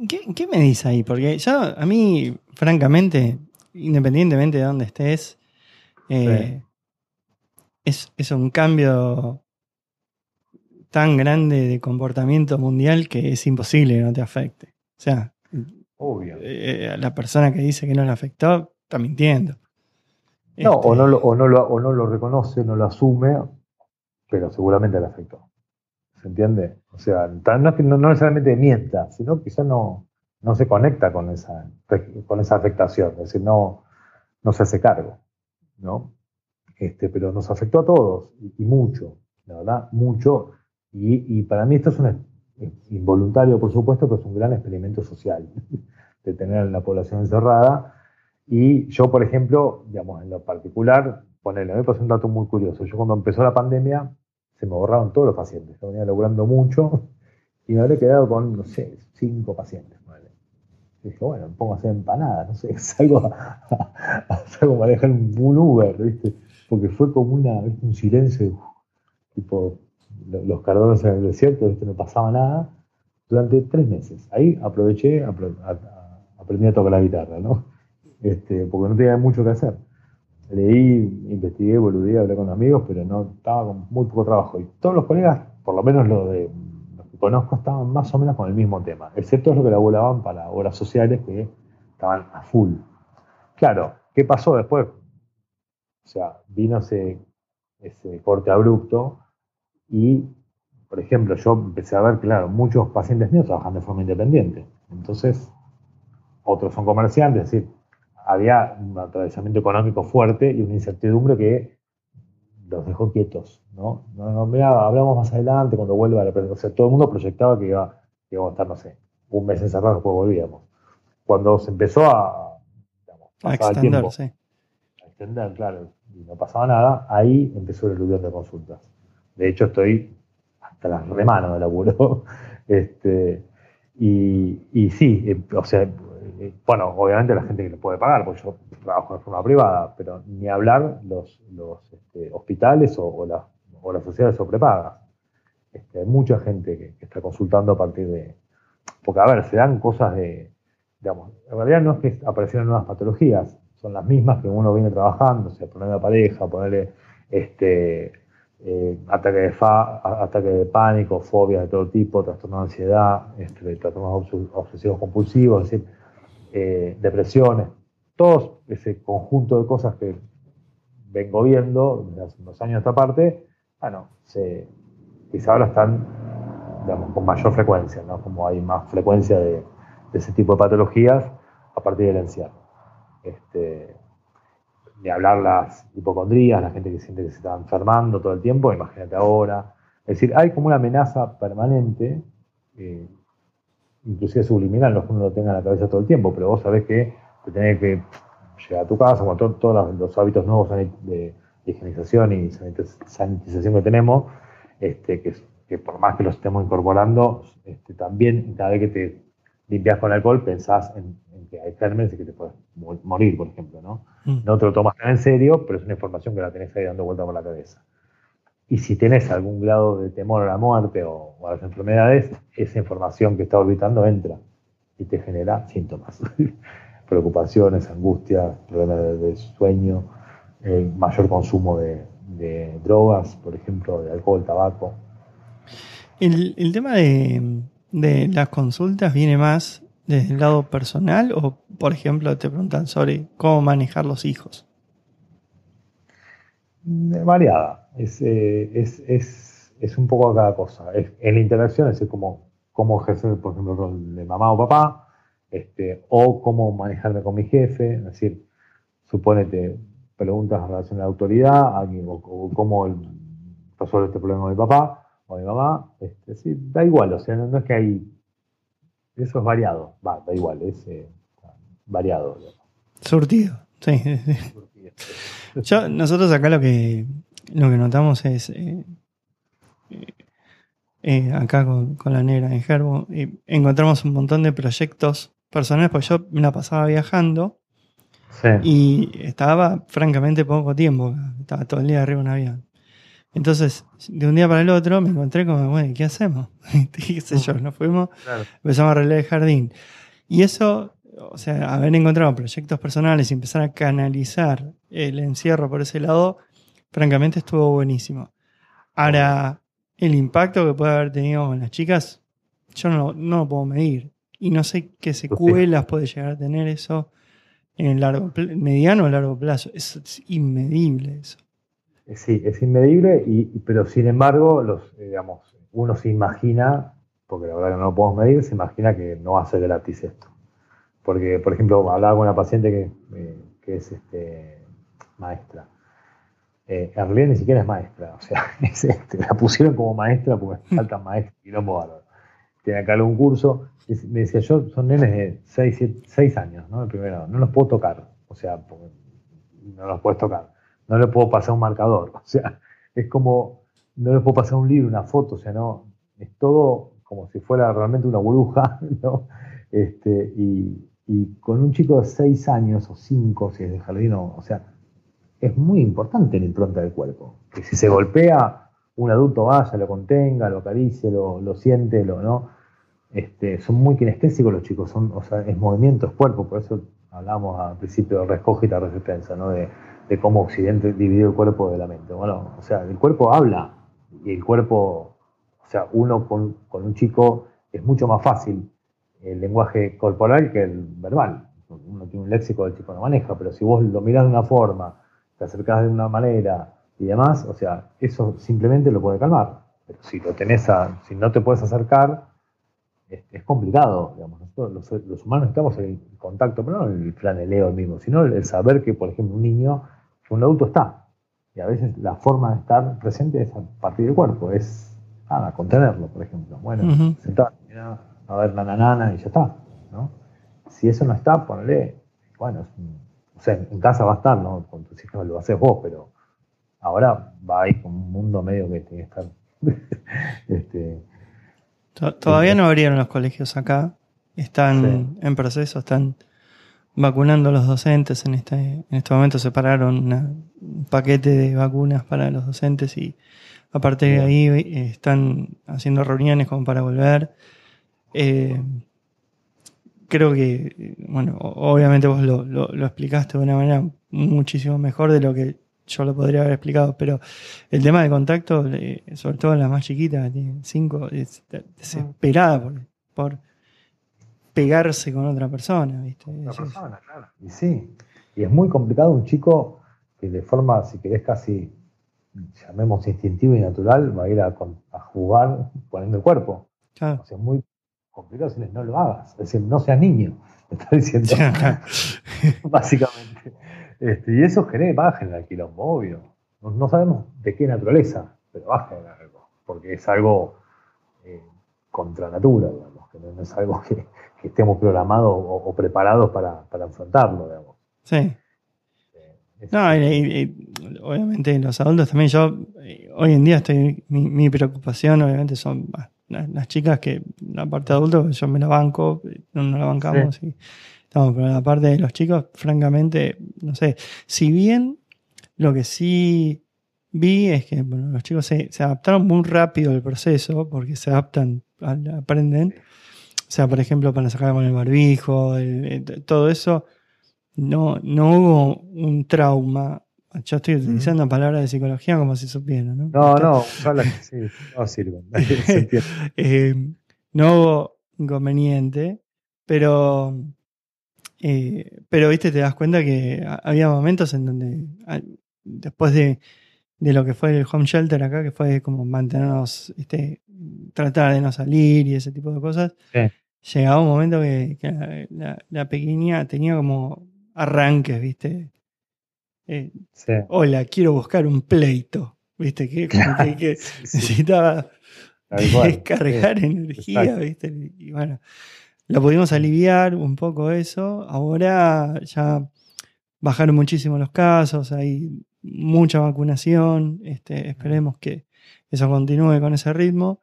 ¿Qué, me dices ahí? Porque yo, a mí, francamente, independientemente de dónde estés, eh, es, es un cambio tan grande de comportamiento mundial que es imposible que no te afecte. O sea, Obvio. Eh, la persona que dice que no le afectó está mintiendo. No, o, no lo, o, no lo, o no lo reconoce, no lo asume, pero seguramente le afectó. ¿Se entiende? O sea, no, no, necesariamente mienta, sino quizás no, no se conecta con esa, con esa afectación, es decir, no, no se hace cargo, ¿no? Este, pero nos afectó a todos, y, mucho, la verdad, mucho, y, y, para mí esto es un involuntario, por supuesto, pero es un gran experimento social de tener a la población encerrada. Y yo, por ejemplo, digamos, en lo particular, ponerle, me pasó un dato muy curioso. Yo cuando empezó la pandemia, se me borraron todos los pacientes. Yo venía logrando mucho y me habría quedado con, no sé, cinco pacientes. Dije, bueno, me pongo a hacer empanadas, no sé, salgo a, salgo a manejar un Uber, ¿viste? Porque fue como una, un silencio, tipo, los cardones en el desierto, no pasaba nada, durante tres meses. Ahí aproveché, aprendí a tocar la guitarra, ¿no? Este, porque no tenía mucho que hacer. Leí, investigué, volví, hablé con amigos, pero no estaba con muy poco trabajo. Y todos los colegas, por lo menos los, de, conozco, estaban más o menos con el mismo tema, excepto los que laburaban para obras sociales que estaban a full. Claro, ¿qué pasó después? O sea, vino ese, ese corte abrupto y, por ejemplo, yo empecé a ver, claro, muchos pacientes míos trabajan de forma independiente. Entonces, otros son comerciantes, es decir, había un atravesamiento económico fuerte y una incertidumbre que los dejó quietos, ¿no? no, hablamos más adelante cuando vuelva a la O sea, todo el mundo proyectaba que iba, íbamos a estar, no sé, un mes encerrado después volvíamos. Cuando se empezó a, a extender, a extender, claro, y no pasaba nada, ahí empezó el eludión de consultas. De hecho, estoy hasta las remanos de laburo. este, y, y sí, eh, o sea, bueno, obviamente la gente que le puede pagar, porque yo trabajo de forma privada, pero ni hablar los, los este, hospitales o, las, o, las, sociedades sobrepagas. Este, hay mucha gente que, está consultando a partir de... Porque, a ver, se dan cosas de... Digamos, en realidad no es que aparecieron nuevas patologías, son las mismas que uno viene trabajando, o sea, ponerle a pareja, ponerle este, eh, ataque, de ataque de pánico, fobias de todo tipo, trastorno de ansiedad, este, trastornos obsesivos compulsivos, es decir, eh, depresiones, todo ese conjunto de cosas que vengo viendo desde hace unos años esta parte, bueno, se, quizá ahora están digamos, con mayor frecuencia, ¿no? como hay más frecuencia de, ese tipo de patologías a partir del encierro. Este, ni hablar las hipocondrías, la gente que siente que se está enfermando todo el tiempo, imagínate ahora. Es decir, hay como una amenaza permanente, eh, inclusive subliminal, no es que uno lo tenga en la cabeza todo el tiempo, pero vos sabés que te tenés que llegar a tu casa, con todos los, hábitos nuevos de, higienización y sanitización que tenemos, este, que, por más que los estemos incorporando, este, también cada vez que te limpias con alcohol pensás en, que hay gérmenes y que te puedes morir, por ejemplo, ¿no? Mm. No te lo tomas tan en serio, pero es una información que la tenés ahí dando vuelta por la cabeza. Y si tenés algún grado de temor a la muerte o, a las enfermedades, esa información que está orbitando entra y te genera síntomas. Preocupaciones, angustias, problemas de, sueño, mayor consumo de, drogas, por ejemplo, de alcohol, tabaco. El, tema de, de, las consultas viene más desde el lado personal o, por ejemplo, te preguntan sobre cómo manejar los hijos. Variada. Es, eh, es, es, es, un poco cada cosa. en la interacción es como cómo ejercer, por ejemplo, el rol de mamá o papá, este, o cómo manejarme con mi jefe. Es decir, suponete preguntas en relación a la autoridad, o, cómo resuelve este problema mi papá o mi mamá. Este, sí, da igual, o sea, no, es que hay. Eso es variado, va, da igual, es eh, variado. Surtido, sí. nosotros acá lo que, lo que notamos es, eh, eh, acá con, la negra en Gerbo, encontramos un montón de proyectos personales, porque yo me la pasaba viajando y estaba francamente poco tiempo, estaba todo el día arriba de un avión. Entonces, de un día para el otro me encontré como, bueno, ¿qué hacemos? ¿Qué sé yo? Nos fuimos, empezamos a arreglar el jardín. Y eso o sea, haber encontrado proyectos personales y empezar a canalizar el encierro por ese lado, francamente estuvo buenísimo. Ahora, el impacto que puede haber tenido con las chicas, yo no, no lo puedo medir. Y no sé qué secuelas puede llegar a tener eso en el largo, mediano o largo plazo. Es, inmedible eso. Sí, es inmedible, y, pero sin embargo, los, digamos, uno se imagina, porque la verdad que no lo podemos medir, se imagina que no va a ser gratis esto. Porque, por ejemplo, hablaba con una paciente que, eh, es este, maestra. Eh, ni siquiera es maestra, o sea, este, la pusieron como maestra porque faltan maestros y no bárbaro. Tiene acá algún curso. me decía, yo son nenes de 6, años, ¿no? El primero, no los puedo tocar, o sea, no los puedes tocar. No les puedo pasar un marcador, o sea, es como, no les puedo pasar un libro, una foto, o sea, no, es todo como si fuera realmente una burbuja, ¿no? Este, y, y con un chico de 6 años o 5, si es de jardín, o, sea, es muy importante la impronta del cuerpo. Que si se golpea, un adulto vaya, lo contenga, lo acaricie, lo, lo siente, lo no. Este, son muy kinestésicos los chicos, son, o sea, es movimiento, es cuerpo, por eso hablamos al principio de rescogita resistencia, ¿no? De, de, cómo Occidente divide el cuerpo de la mente. Bueno, o sea, el cuerpo habla y el cuerpo, o sea, uno con, con un chico es mucho más fácil el lenguaje corporal que el verbal. Uno tiene un léxico del tipo no maneja, pero si vos lo mirás de una forma, te acercás de una manera y demás, o sea, eso simplemente lo puede calmar. Pero si lo tenés a, si no te puedes acercar, es, complicado, digamos. Nosotros los, humanos necesitamos el contacto, pero no el flaneleo mismo, sino el, saber que, por ejemplo, un niño, que un adulto está. Y a veces la forma de estar presente es a partir del cuerpo, es nada, contenerlo, por ejemplo. Bueno, sentar, a ver la nanana y ya está, ¿no? Si eso no está, ponle, bueno, o sea, en casa va a estar, ¿no? Con tus hijos lo haces vos, pero ahora va ahí con un mundo medio que tiene que estar. este, Todavía no abrieron los colegios acá, están en proceso, están vacunando a los docentes. En este, en este momento separaron un paquete de vacunas para los docentes y aparte de ahí eh, están haciendo reuniones como para volver. Eh, creo que, bueno, obviamente vos lo, explicaste de una manera muchísimo mejor de lo que yo lo podría haber explicado, pero el tema de contacto, sobre todo en la más chiquita, tiene cinco, es desesperada por, pegarse con otra persona, ¿viste? persona, claro. Y sí, y es muy complicado un chico que de forma, si querés, casi, llamemos instintivo y natural, va a ir a, jugar poniendo el cuerpo. Claro. O sea, es muy complicado decirles no lo hagas, es decir, no seas niño, me está diciendo. Básicamente. Este, y eso genera, baja en el quilombo, obvio. No, sabemos de qué naturaleza, pero baja en algo, porque es algo eh, contra natura, digamos, que no, es algo que, estemos programados o, preparados para, para, enfrentarlo, digamos. Sí. Eh, no, y, obviamente los adultos también, yo eh, hoy en día estoy, mi, mi preocupación obviamente son las chicas que la parte de adulto yo me la banco, no, la bancamos. Y Estamos, pero la parte de los chicos, francamente, no sé. Si bien lo que sí vi es que bueno, los chicos se, adaptaron muy rápido al proceso, porque se adaptan, aprenden. O sea, por ejemplo, para sacar con el barbijo, todo eso, no, no hubo un trauma. Yo estoy utilizando palabras de psicología como si supieran, ¿no? No, no, sí, no sirven. Eh, no hubo inconveniente, pero, eh, pero, viste, te das cuenta que había momentos en donde, después de, lo que fue el home shelter acá, que fue como mantenernos, este, tratar de no salir y ese tipo de cosas, llegaba un momento que, la, pequeña tenía como arranques, viste. Eh, hola, quiero buscar un pleito, viste, que, necesitaba descargar energía, viste. Y bueno, lo pudimos aliviar un poco eso. Ahora ya bajaron muchísimo los casos, hay mucha vacunación. Este, esperemos que eso continúe con ese ritmo.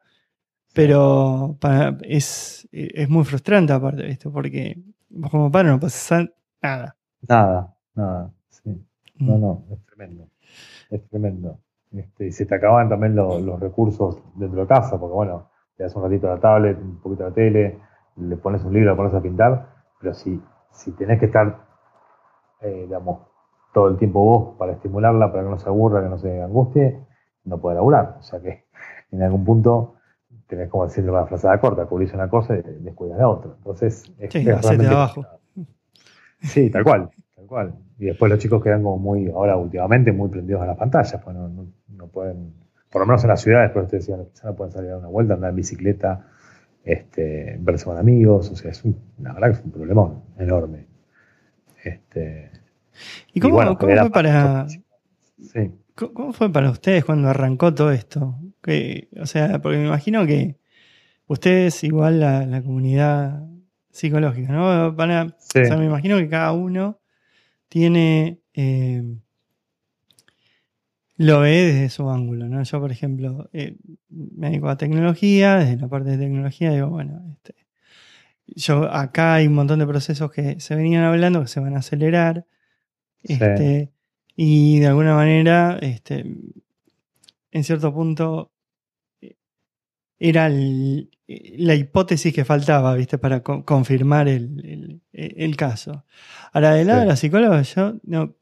Pero es, es muy frustrante aparte, ¿viste? Porque vos como padre no pasa nada. Nada, nada. No, mm. no, es tremendo. Es tremendo. Este, y se te acaban también los recursos dentro de casa, porque bueno, le das un ratito a la tablet, un poquito a la tele, le pones un libro, le pones a pintar, pero si, si tenés que estar, eh, digamos, todo el tiempo vos para estimularla, para que no se aburra, que no se angustie, no puede laburar. O sea que en algún punto tenés como decirle una frazada corta, cubrís una cosa y descuidas la otra. Entonces, es, sí, realmente abajo. Sí, tal cual, tal cual. Y después los chicos quedan como muy, ahora últimamente, muy prendidos a las pantallas, pues no, no, pueden, por lo menos en las ciudades, pero ustedes decían, quizás no pueden salir a dar una vuelta, andar en bicicleta, este, verse con amigos, o sea, es un, la verdad que es un problemón enorme. Este, ¿Y cómo, fue para... ¿Cómo fue para ustedes cuando arrancó todo esto? Que, o sea, porque me imagino que ustedes, igual la, la comunidad psicológica, ¿no? O sea, me imagino que cada uno tiene. Eh, lo ve desde su ángulo, ¿no? Yo, por ejemplo, eh, me dedico a tecnología, desde la parte de tecnología digo, bueno, este, yo acá hay un montón de procesos que se venían hablando que se van a acelerar. Este, y de alguna manera, este, en cierto punto, era la hipótesis que faltaba, ¿viste? Para confirmar el, caso. Ahora, de lado de la psicóloga, yo no,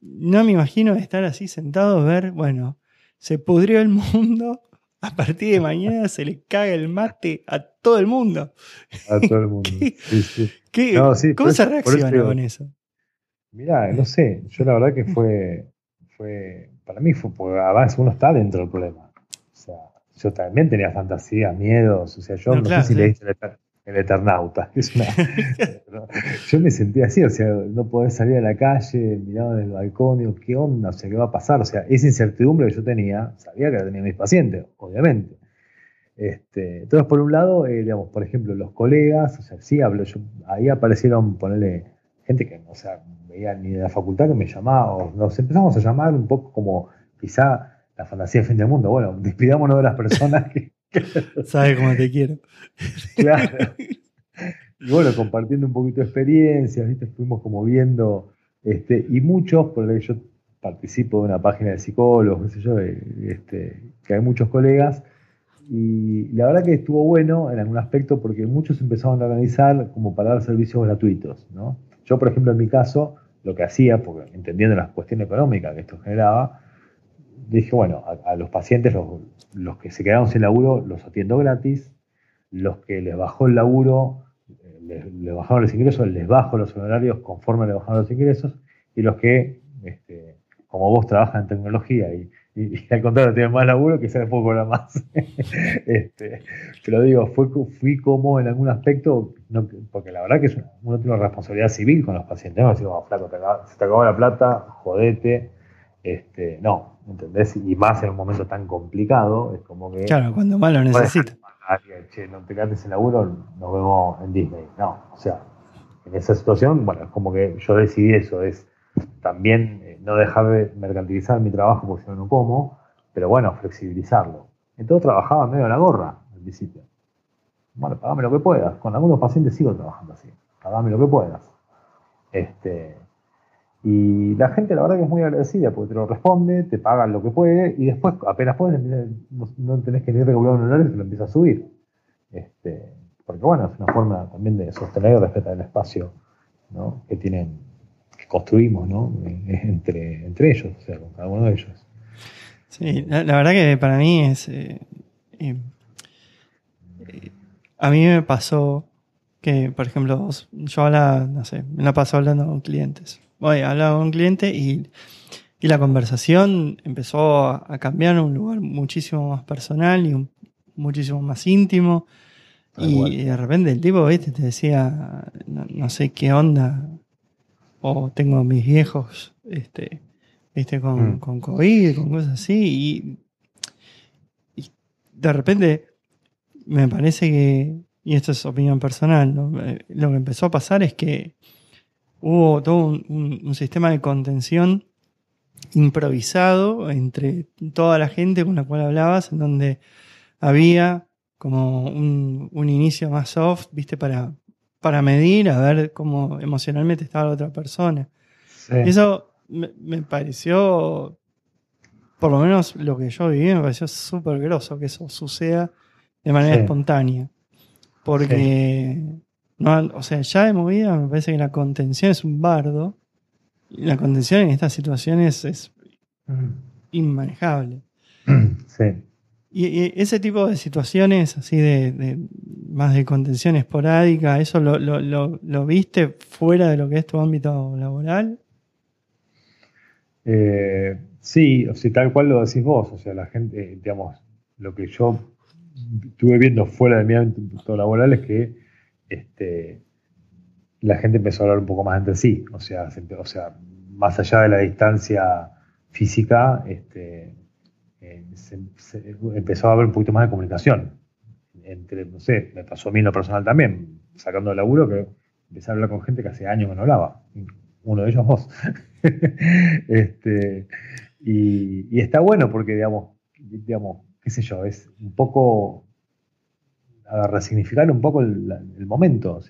no me imagino estar así sentado, ver, bueno, se pudrió el mundo, a partir de mañana se le caga el mate a todo el mundo. A todo el mundo. ¿Cómo se reacciona con eso? Mirá, no sé, yo la verdad que fue, fue para mí fue, porque además uno está dentro del problema. Yo también tenía fantasías, miedos, o sea, yo no, sé si leíste el, Eternauta. yo me sentía así, o sea, no podés salir a la calle, miraba desde el balcón, digo, ¿qué onda? O sea, ¿qué va a pasar? O sea, esa incertidumbre que yo tenía, sabía que la tenía mis pacientes, obviamente. Este, entonces, por un lado, eh, digamos, por ejemplo, los colegas, o sea, sí hablo, yo, ahí aparecieron, ponerle, gente que, o sea, veía ni de la facultad que me llamaba, o nos empezamos a llamar un poco como quizá la fantasía del fin del mundo. Bueno, despidámonos de las personas que. Sabes cómo te quiero. claro. Y bueno, compartiendo un poquito de experiencias, ¿viste? Fuimos como viendo, este, y muchos, porque yo participo de una página de psicólogos, qué sé yo, este, que hay muchos colegas, y la verdad que estuvo bueno en algún aspecto porque muchos empezaron a organizar como para dar servicios gratuitos, ¿no? Yo, por ejemplo, en mi caso, lo que hacía, porque entendiendo las cuestiones económicas que esto generaba, dije, bueno, a, los pacientes, los, que se quedaron sin laburo, los atiendo gratis, los que les bajó el laburo, eh, les, bajaron los ingresos, les bajo los honorarios conforme les bajaron los ingresos, y los que, este, como vos trabajas en tecnología y, al contrario tienen más laburo, que se les puedo cobrar más. este, pero digo, fue, fui como en algún aspecto, porque la verdad que es uno tiene una responsabilidad civil con los pacientes, no decimos, oh, flaco, se te acabó la plata, jodete, este, no, ¿entendés? Y más en un momento tan complicado, es como que... Claro, cuando más lo necesita. Che, no te quedaste sin laburo, nos vemos en Disney. No, o sea, en esa situación, bueno, es como que yo decidí eso, es también eh, no dejar de mercantilizar mi trabajo porque si no, no como, pero bueno, flexibilizarlo. Entonces trabajaba medio a la gorra al principio. Bueno, pagame lo que puedas. Con algunos pacientes sigo trabajando así. pagame lo que puedas. Este, y la gente, la verdad, que es muy agradecida porque te lo responde, te pagan lo que puede y después, apenas puedes, no, tenés que ni regular un horario te lo empieza a subir. Este, porque, bueno, es una forma también de sostener y respetar el espacio que tienen, que construimos ¿no? entre, entre ellos, o sea, con cada uno de ellos. Sí, la, verdad que para mí es. Eh, eh, a mí me pasó que, por ejemplo, yo hablaba, no sé, me la paso hablando con clientes voy, hablaba con un cliente y, la conversación empezó a, cambiar a un lugar muchísimo más personal y muchísimo más íntimo. Y, de repente el tipo, ¿viste? te decía, no, sé qué onda, o tengo a mis viejos, este, ¿viste? Con, mm. con COVID, con cosas así, y, de repente me parece que, y esto es opinión personal, eh, lo que empezó a pasar es que hubo todo un, sistema de contención improvisado entre toda la gente con la cual hablabas, en donde había como un, inicio más soft, viste, para, para medir, a ver cómo emocionalmente estaba la otra persona. Eso me, pareció, por lo menos lo que yo viví, me pareció súper groso que eso suceda de manera espontánea. Porque no, o sea, ya de movida me parece que la contención es un bardo. Y la contención en estas situaciones es mm. inmanejable. Sí. Y, ese tipo de situaciones, así de, más de contención esporádica, ¿eso lo, lo, viste fuera de lo que es tu ámbito laboral? Eh, sí, o sea, tal cual lo decís vos. O sea, la gente, digamos, lo que yo estuve viendo fuera de mi ámbito laboral es que este, la gente empezó a hablar un poco más entre sí, o sea, o sea más allá de la distancia física, este, eh, empezó a haber un poquito más de comunicación. Entre, no sé, me pasó a mí en lo personal también, sacando el laburo, que empecé a hablar con gente que hace años que no hablaba. Uno de ellos vos. este, y, y, está bueno porque, digamos, digamos, qué sé yo, es un poco a resignificar un poco el, momento.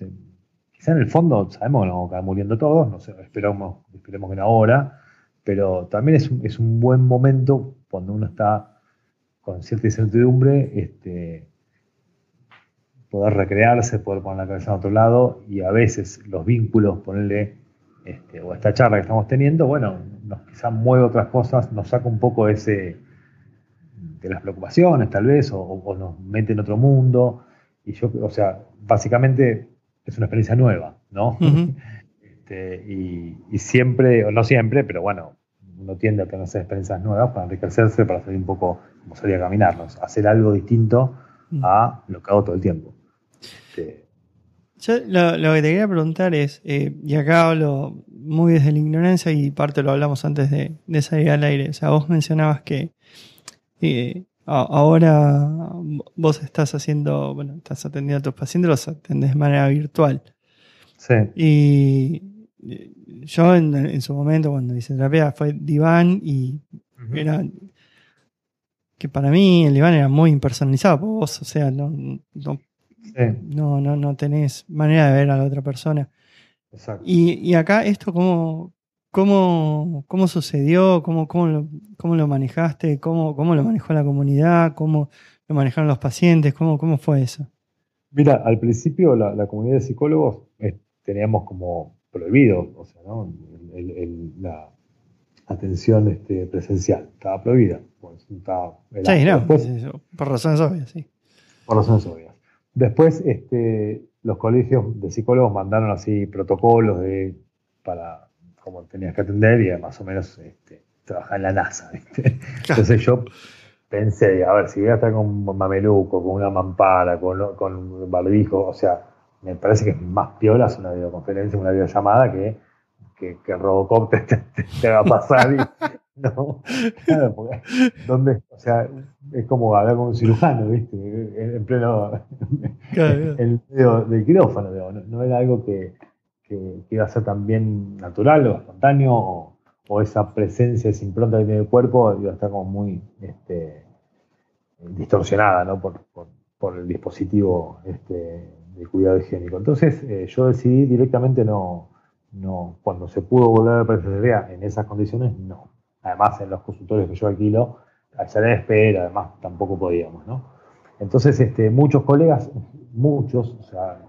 quizá en el fondo sabemos que nos vamos a muriendo todos, no sé, esperamos, esperemos que no ahora, pero también es un, buen momento cuando uno está con cierta incertidumbre, este, poder recrearse, poder poner la cabeza en otro lado y a veces los vínculos, ponerle, este, o esta charla que estamos teniendo, bueno, nos quizá mueve otras cosas, nos saca un poco ese de las preocupaciones tal vez, o nos mete en otro mundo, y yo, o sea, básicamente es una experiencia nueva, ¿no? Este, y, siempre, o no siempre, pero bueno, uno tiende a tener esas experiencias nuevas para enriquecerse, para salir un poco, como salir a caminarnos, hacer algo distinto a lo que hago todo el tiempo. Este, yo lo, que te quería preguntar es, eh, y acá hablo muy desde la ignorancia y parte lo hablamos antes de, salir al aire, o sea, vos mencionabas que eh, ahora vos estás haciendo, bueno, estás atendiendo a tus pacientes, los atendés de manera virtual. Sí. Y yo en, su momento, cuando hice terapia, fue diván y era que para mí el diván era muy impersonalizado vos, o sea, no, no, no, no, tenés manera de ver a la otra persona. Exacto. Y, y acá esto, ¿cómo, ¿Cómo, cómo sucedió? ¿Cómo, cómo, lo, cómo lo manejaste? ¿Cómo, ¿Cómo lo manejó la comunidad? ¿Cómo lo manejaron los pacientes? ¿Cómo, cómo fue eso? Mira, al principio la, comunidad de psicólogos eh, teníamos como prohibido, o sea, ¿no? la atención este, presencial, estaba prohibida. Pues, sí, no, por razones obvias, sí. Por razones obvias. Después, este, los colegios de psicólogos mandaron así protocolos de, para como tenías que atender y más o menos este, trabajar en la NASA. Entonces yo pensé, a ver, si voy a estar con un mameluco, con una mampara, con, con un barbijo, o sea, me parece que es más piola una videoconferencia, una videollamada que, que, que Robocop te, te, va a pasar y, no, claro, porque, ¿dónde? O sea, es como hablar con un cirujano, ¿viste? En pleno, en medio del quirófano, no, no era algo que, que, iba a ser también natural o espontáneo, o, esa presencia, esa impronta que tiene el cuerpo, iba a estar como muy este, distorsionada ¿no? por, el dispositivo este, cuidado higiénico. Entonces eh, yo decidí directamente no, no, cuando se pudo volver a la presencialidad en esas condiciones, no. Además, en los consultorios que yo alquilo, hay sala de espera, además tampoco podíamos, ¿no? Entonces, este, muchos colegas, muchos, o sea,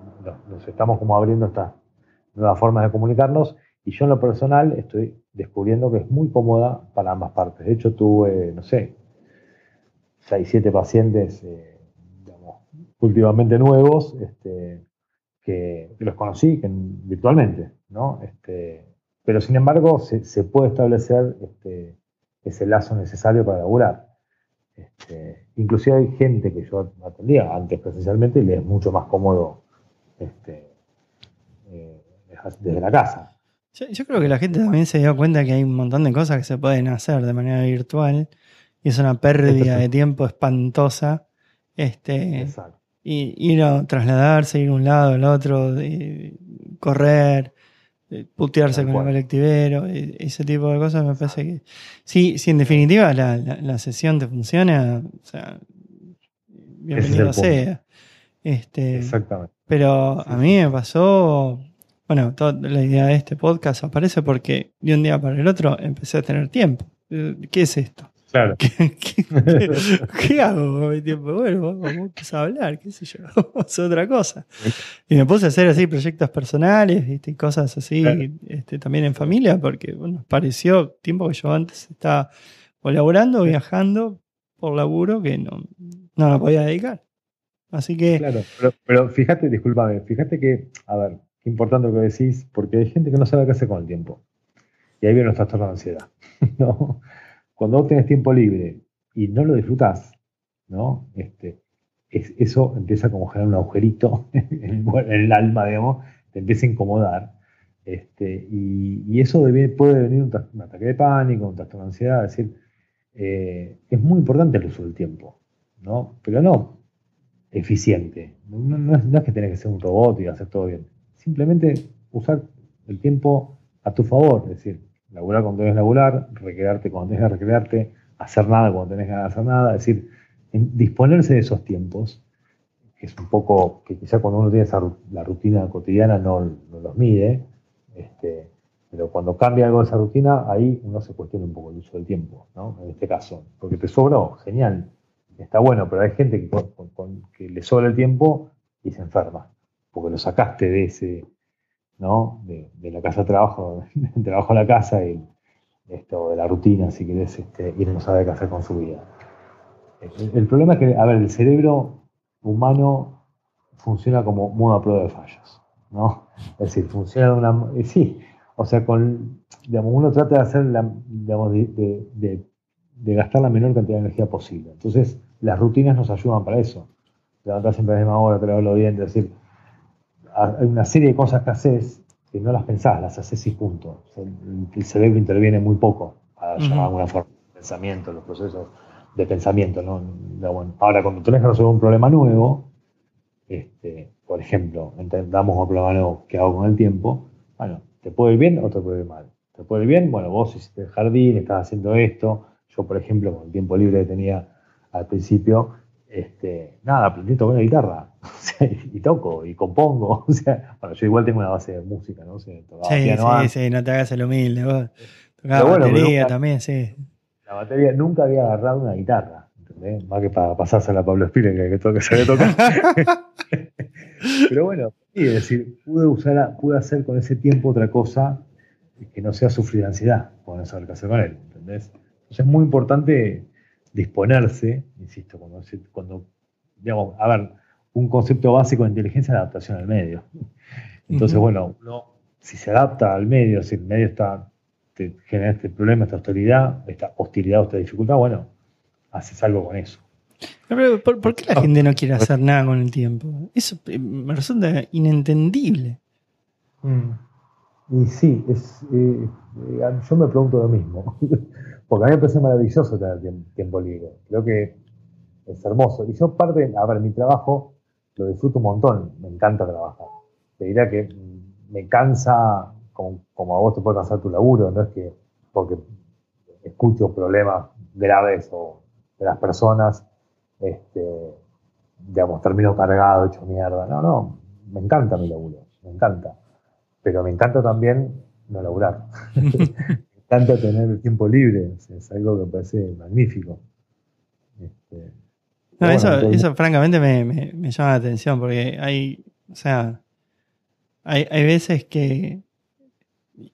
nos, estamos como abriendo estas nuevas formas de comunicarnos y yo en lo personal estoy descubriendo que es muy cómoda para ambas partes. De hecho, tuve, no sé, 6, 7 pacientes, eh, digamos, últimamente nuevos, este, que, los conocí virtualmente, ¿no? Este, pero sin embargo, se, puede establecer este, ese lazo necesario para laburar. Este, inclusive hay gente que yo atendía antes presencialmente y le es mucho más cómodo este, desde la casa. Yo, creo que la gente también se dio cuenta que hay un montón de cosas que se pueden hacer de manera virtual y es una pérdida de tiempo espantosa. Este, Y ir a trasladarse, ir a un lado, al otro, correr, putearse con el colectivero, e, ese tipo de cosas me parece que... Sí, si en definitiva la, la, sesión te funciona, o sea, bienvenido sea. Este, Exactamente. Pero a mí me pasó, bueno, toda la idea de este podcast aparece porque de un día para el otro empecé a tener tiempo. ¿Qué es esto? Claro. ¿Qué, hago con mi tiempo? Bueno, vamos a hablar, qué sé yo, vamos a otra cosa. Y me puse a hacer así proyectos personales y cosas así este, también en familia, porque bueno, pareció tiempo que yo antes estaba o laburando o viajando por laburo que no, no lo podía dedicar. Así que. Claro, pero, pero fíjate, discúlpame, fíjate que, a ver, qué importante lo que decís, porque hay gente que no sabe qué hacer con el tiempo. Y ahí viene los trastornos de ansiedad. ¿no? Cuando vos tenés tiempo libre y no lo disfrutás, ¿no? Este, eso empieza a generar un agujerito en el, alma, digamos, te empieza a incomodar. Este, y, eso puede venir un, ataque de pánico, un trastorno de ansiedad, es decir, eh, es muy importante el uso del tiempo, ¿no? Pero no eficiente. No, es, que tenés que ser un robot y hacer todo bien. Simplemente usar el tiempo a tu favor, es decir, laburar cuando tenés laburar, recrearte cuando tenés que recrearte, hacer nada cuando tenés que hacer nada, es decir, disponerse de esos tiempos, que es un poco, que quizá cuando uno tiene la rutina cotidiana no, los mide, este, pero cuando cambia algo de esa rutina, ahí uno se cuestiona un poco el uso del tiempo, ¿no? En este caso, porque te sobró, genial, está bueno, pero hay gente que, que le sobra el tiempo y se enferma, porque lo sacaste de ese, ¿no? De, la casa a trabajo, de trabajo a la casa y esto de la rutina, si querés, este, y no sabe qué hacer con su vida. El, problema es que, a ver, el cerebro humano funciona como modo a prueba de fallos, ¿no? Es decir, funciona de una... Eh, sí, o sea, con, digamos, uno trata de hacer, digamos, de, gastar la menor cantidad de energía posible. Entonces, las rutinas nos ayudan para eso. Levantar siempre a la misma hora, te los dientes, es decir, hay una serie de cosas que haces que no las pensás, las haces y punto. el, cerebro interviene muy poco para llamar alguna forma de pensamiento, los procesos de pensamiento. ¿no? ahora, cuando tenés que resolver un problema nuevo, este, por ejemplo, entendamos un problema nuevo que hago con el tiempo, bueno, te puede ir bien o te puede ir mal. Te puede ir bien, bueno, vos hiciste el jardín, estás haciendo esto. Yo, por ejemplo, con el tiempo libre que tenía al principio, este, nada, aprendí a tocar la guitarra. y toco, y compongo. O sea, bueno, yo igual tengo una base de música, ¿no? sí, sí, sí, no te hagas el humilde. Vos tocabas batería también, sí. La batería, nunca había agarrado una guitarra, ¿entendés? Más que para pasársela a Pablo Espírez, que, que, que se tocar. pero bueno, sí, es decir, pude, usar, pude hacer con ese tiempo otra cosa que no sea sufrir ansiedad, cuando no saber qué hacer con él, ¿entendés? Entonces es muy importante disponerse, insisto, cuando, cuando digamos, a ver, un concepto básico de inteligencia es la adaptación al medio. Entonces, bueno, uno, si se adapta al medio, si el medio está, te genera este problema, esta hostilidad, esta hostilidad o esta dificultad, bueno, haces algo con eso. ¿por, qué la gente no quiere hacer nada con el tiempo? Eso eh, me resulta inentendible. Mm. Y sí, es, eh, eh, yo me pregunto lo mismo. Porque a mí me parece maravilloso tener tiempo libre. Creo que es hermoso. Y yo parte, a ver, mi trabajo lo disfruto un montón, me encanta trabajar. Te diría que me cansa, como, a vos te puede cansar tu laburo, no es que porque escucho problemas graves o de las personas, este, digamos, termino cargado, hecho mierda. No, no, me encanta mi laburo, me encanta. Pero me encanta también no laburar. me encanta tener el tiempo libre, es algo que me parece magnífico. Este, eso, francamente me, llama la atención porque hay, o sea, hay, hay veces que,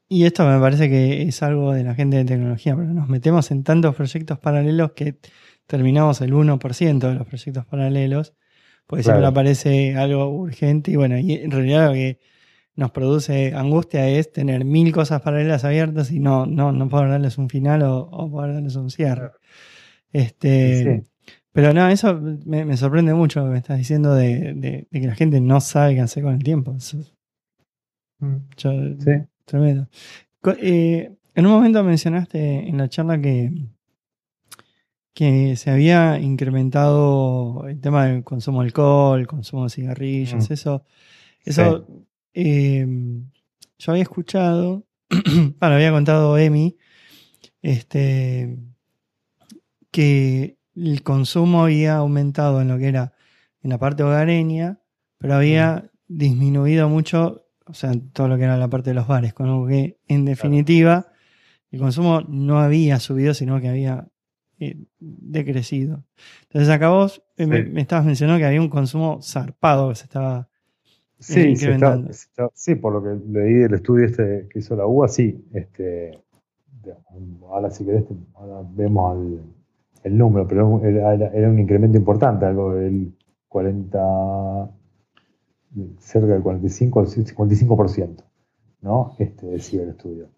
y esto me parece que es algo de la gente de tecnología, pero nos metemos en tantos proyectos paralelos que terminamos el 1% de los proyectos paralelos, porque siempre aparece algo urgente y bueno, y en realidad lo que nos produce angustia es tener mil cosas paralelas abiertas y no, no, no poder darles un final o, poder darles un cierre. Este, Pero no, eso me, sorprende mucho lo que me estás diciendo de, que la gente no sabe qué hacer con el tiempo. Mm. sí. Tremendo. Eh, en un momento mencionaste en la charla que, que se había incrementado el tema del consumo de alcohol, consumo de cigarrillos, mm. eso. Eso em, yo había escuchado, bueno, había contado Emi, este, que el consumo había aumentado en lo que era en la parte hogareña, pero había mm. disminuido mucho o sea, todo lo que era la parte de los bares, con que en definitiva el consumo no había subido, sino que había eh, decrecido. Entonces acá vos eh, me, estabas mencionando que había un consumo zarpado que se estaba incrementando. sí, por lo que leí del estudio este que hizo la UA, sí. Este, ahora si querés, ahora vemos el, número, pero era, era, un incremento importante, algo del 40 cerca del 45 al 55%, ¿no? Este, decía el estudio.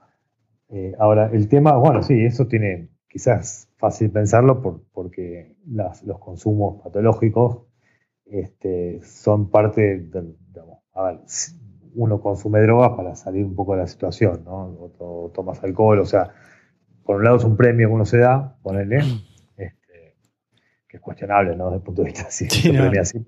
Eh, ahora, el tema, bueno, sí, eso tiene quizás fácil pensarlo por, porque los consumos patológicos este, son parte del, a ver, uno consume drogas para salir un poco de la situación, ¿no? O, tomas alcohol, o sea, por un lado es un premio que uno se da, ponele, este, que es cuestionable, ¿no? Desde el punto de vista si sí, premia así,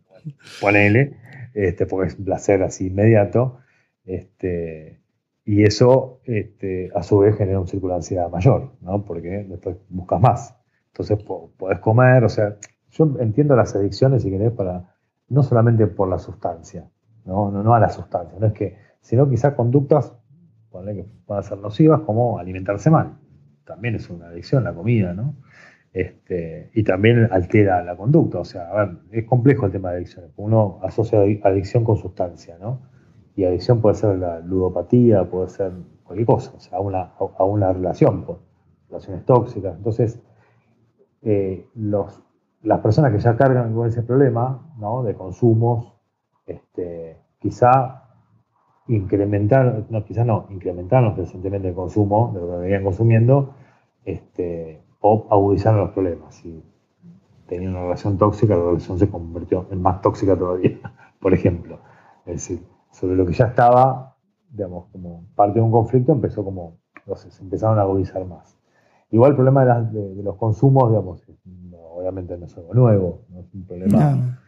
ponele, este, porque es un placer así inmediato, este, y eso este, a su vez genera un círculo de ansiedad mayor, ¿no? porque después buscas más. Entonces podés comer, o sea, yo entiendo las adicciones, si querés, para, no solamente por la sustancia, no, no, no a la sustancia, no es que, sino quizás conductas que puedan ser nocivas como alimentarse mal. También es una adicción la comida, ¿no? Este, y también altera la conducta. O sea, a ver, es complejo el tema de adicciones. Uno asocia adicción con sustancia, ¿no? Y adicción puede ser la ludopatía, puede ser cualquier cosa, o sea, a una, a una relación, pues, relaciones tóxicas. Entonces, eh, los, las personas que ya cargan con ese problema, ¿no? De consumos, este, quizá incrementar, no, quizá no, incrementaron recientemente el consumo de lo que venían consumiendo, este, o agudizaron los problemas. Si tenían una relación tóxica, la relación se convirtió en más tóxica todavía, por ejemplo. Es decir, sobre lo que ya estaba, digamos, como parte de un conflicto, empezó como, no sé, se empezaron a agudizar más. Igual el problema de, los consumos, digamos, obviamente no es algo nuevo, no es un problema.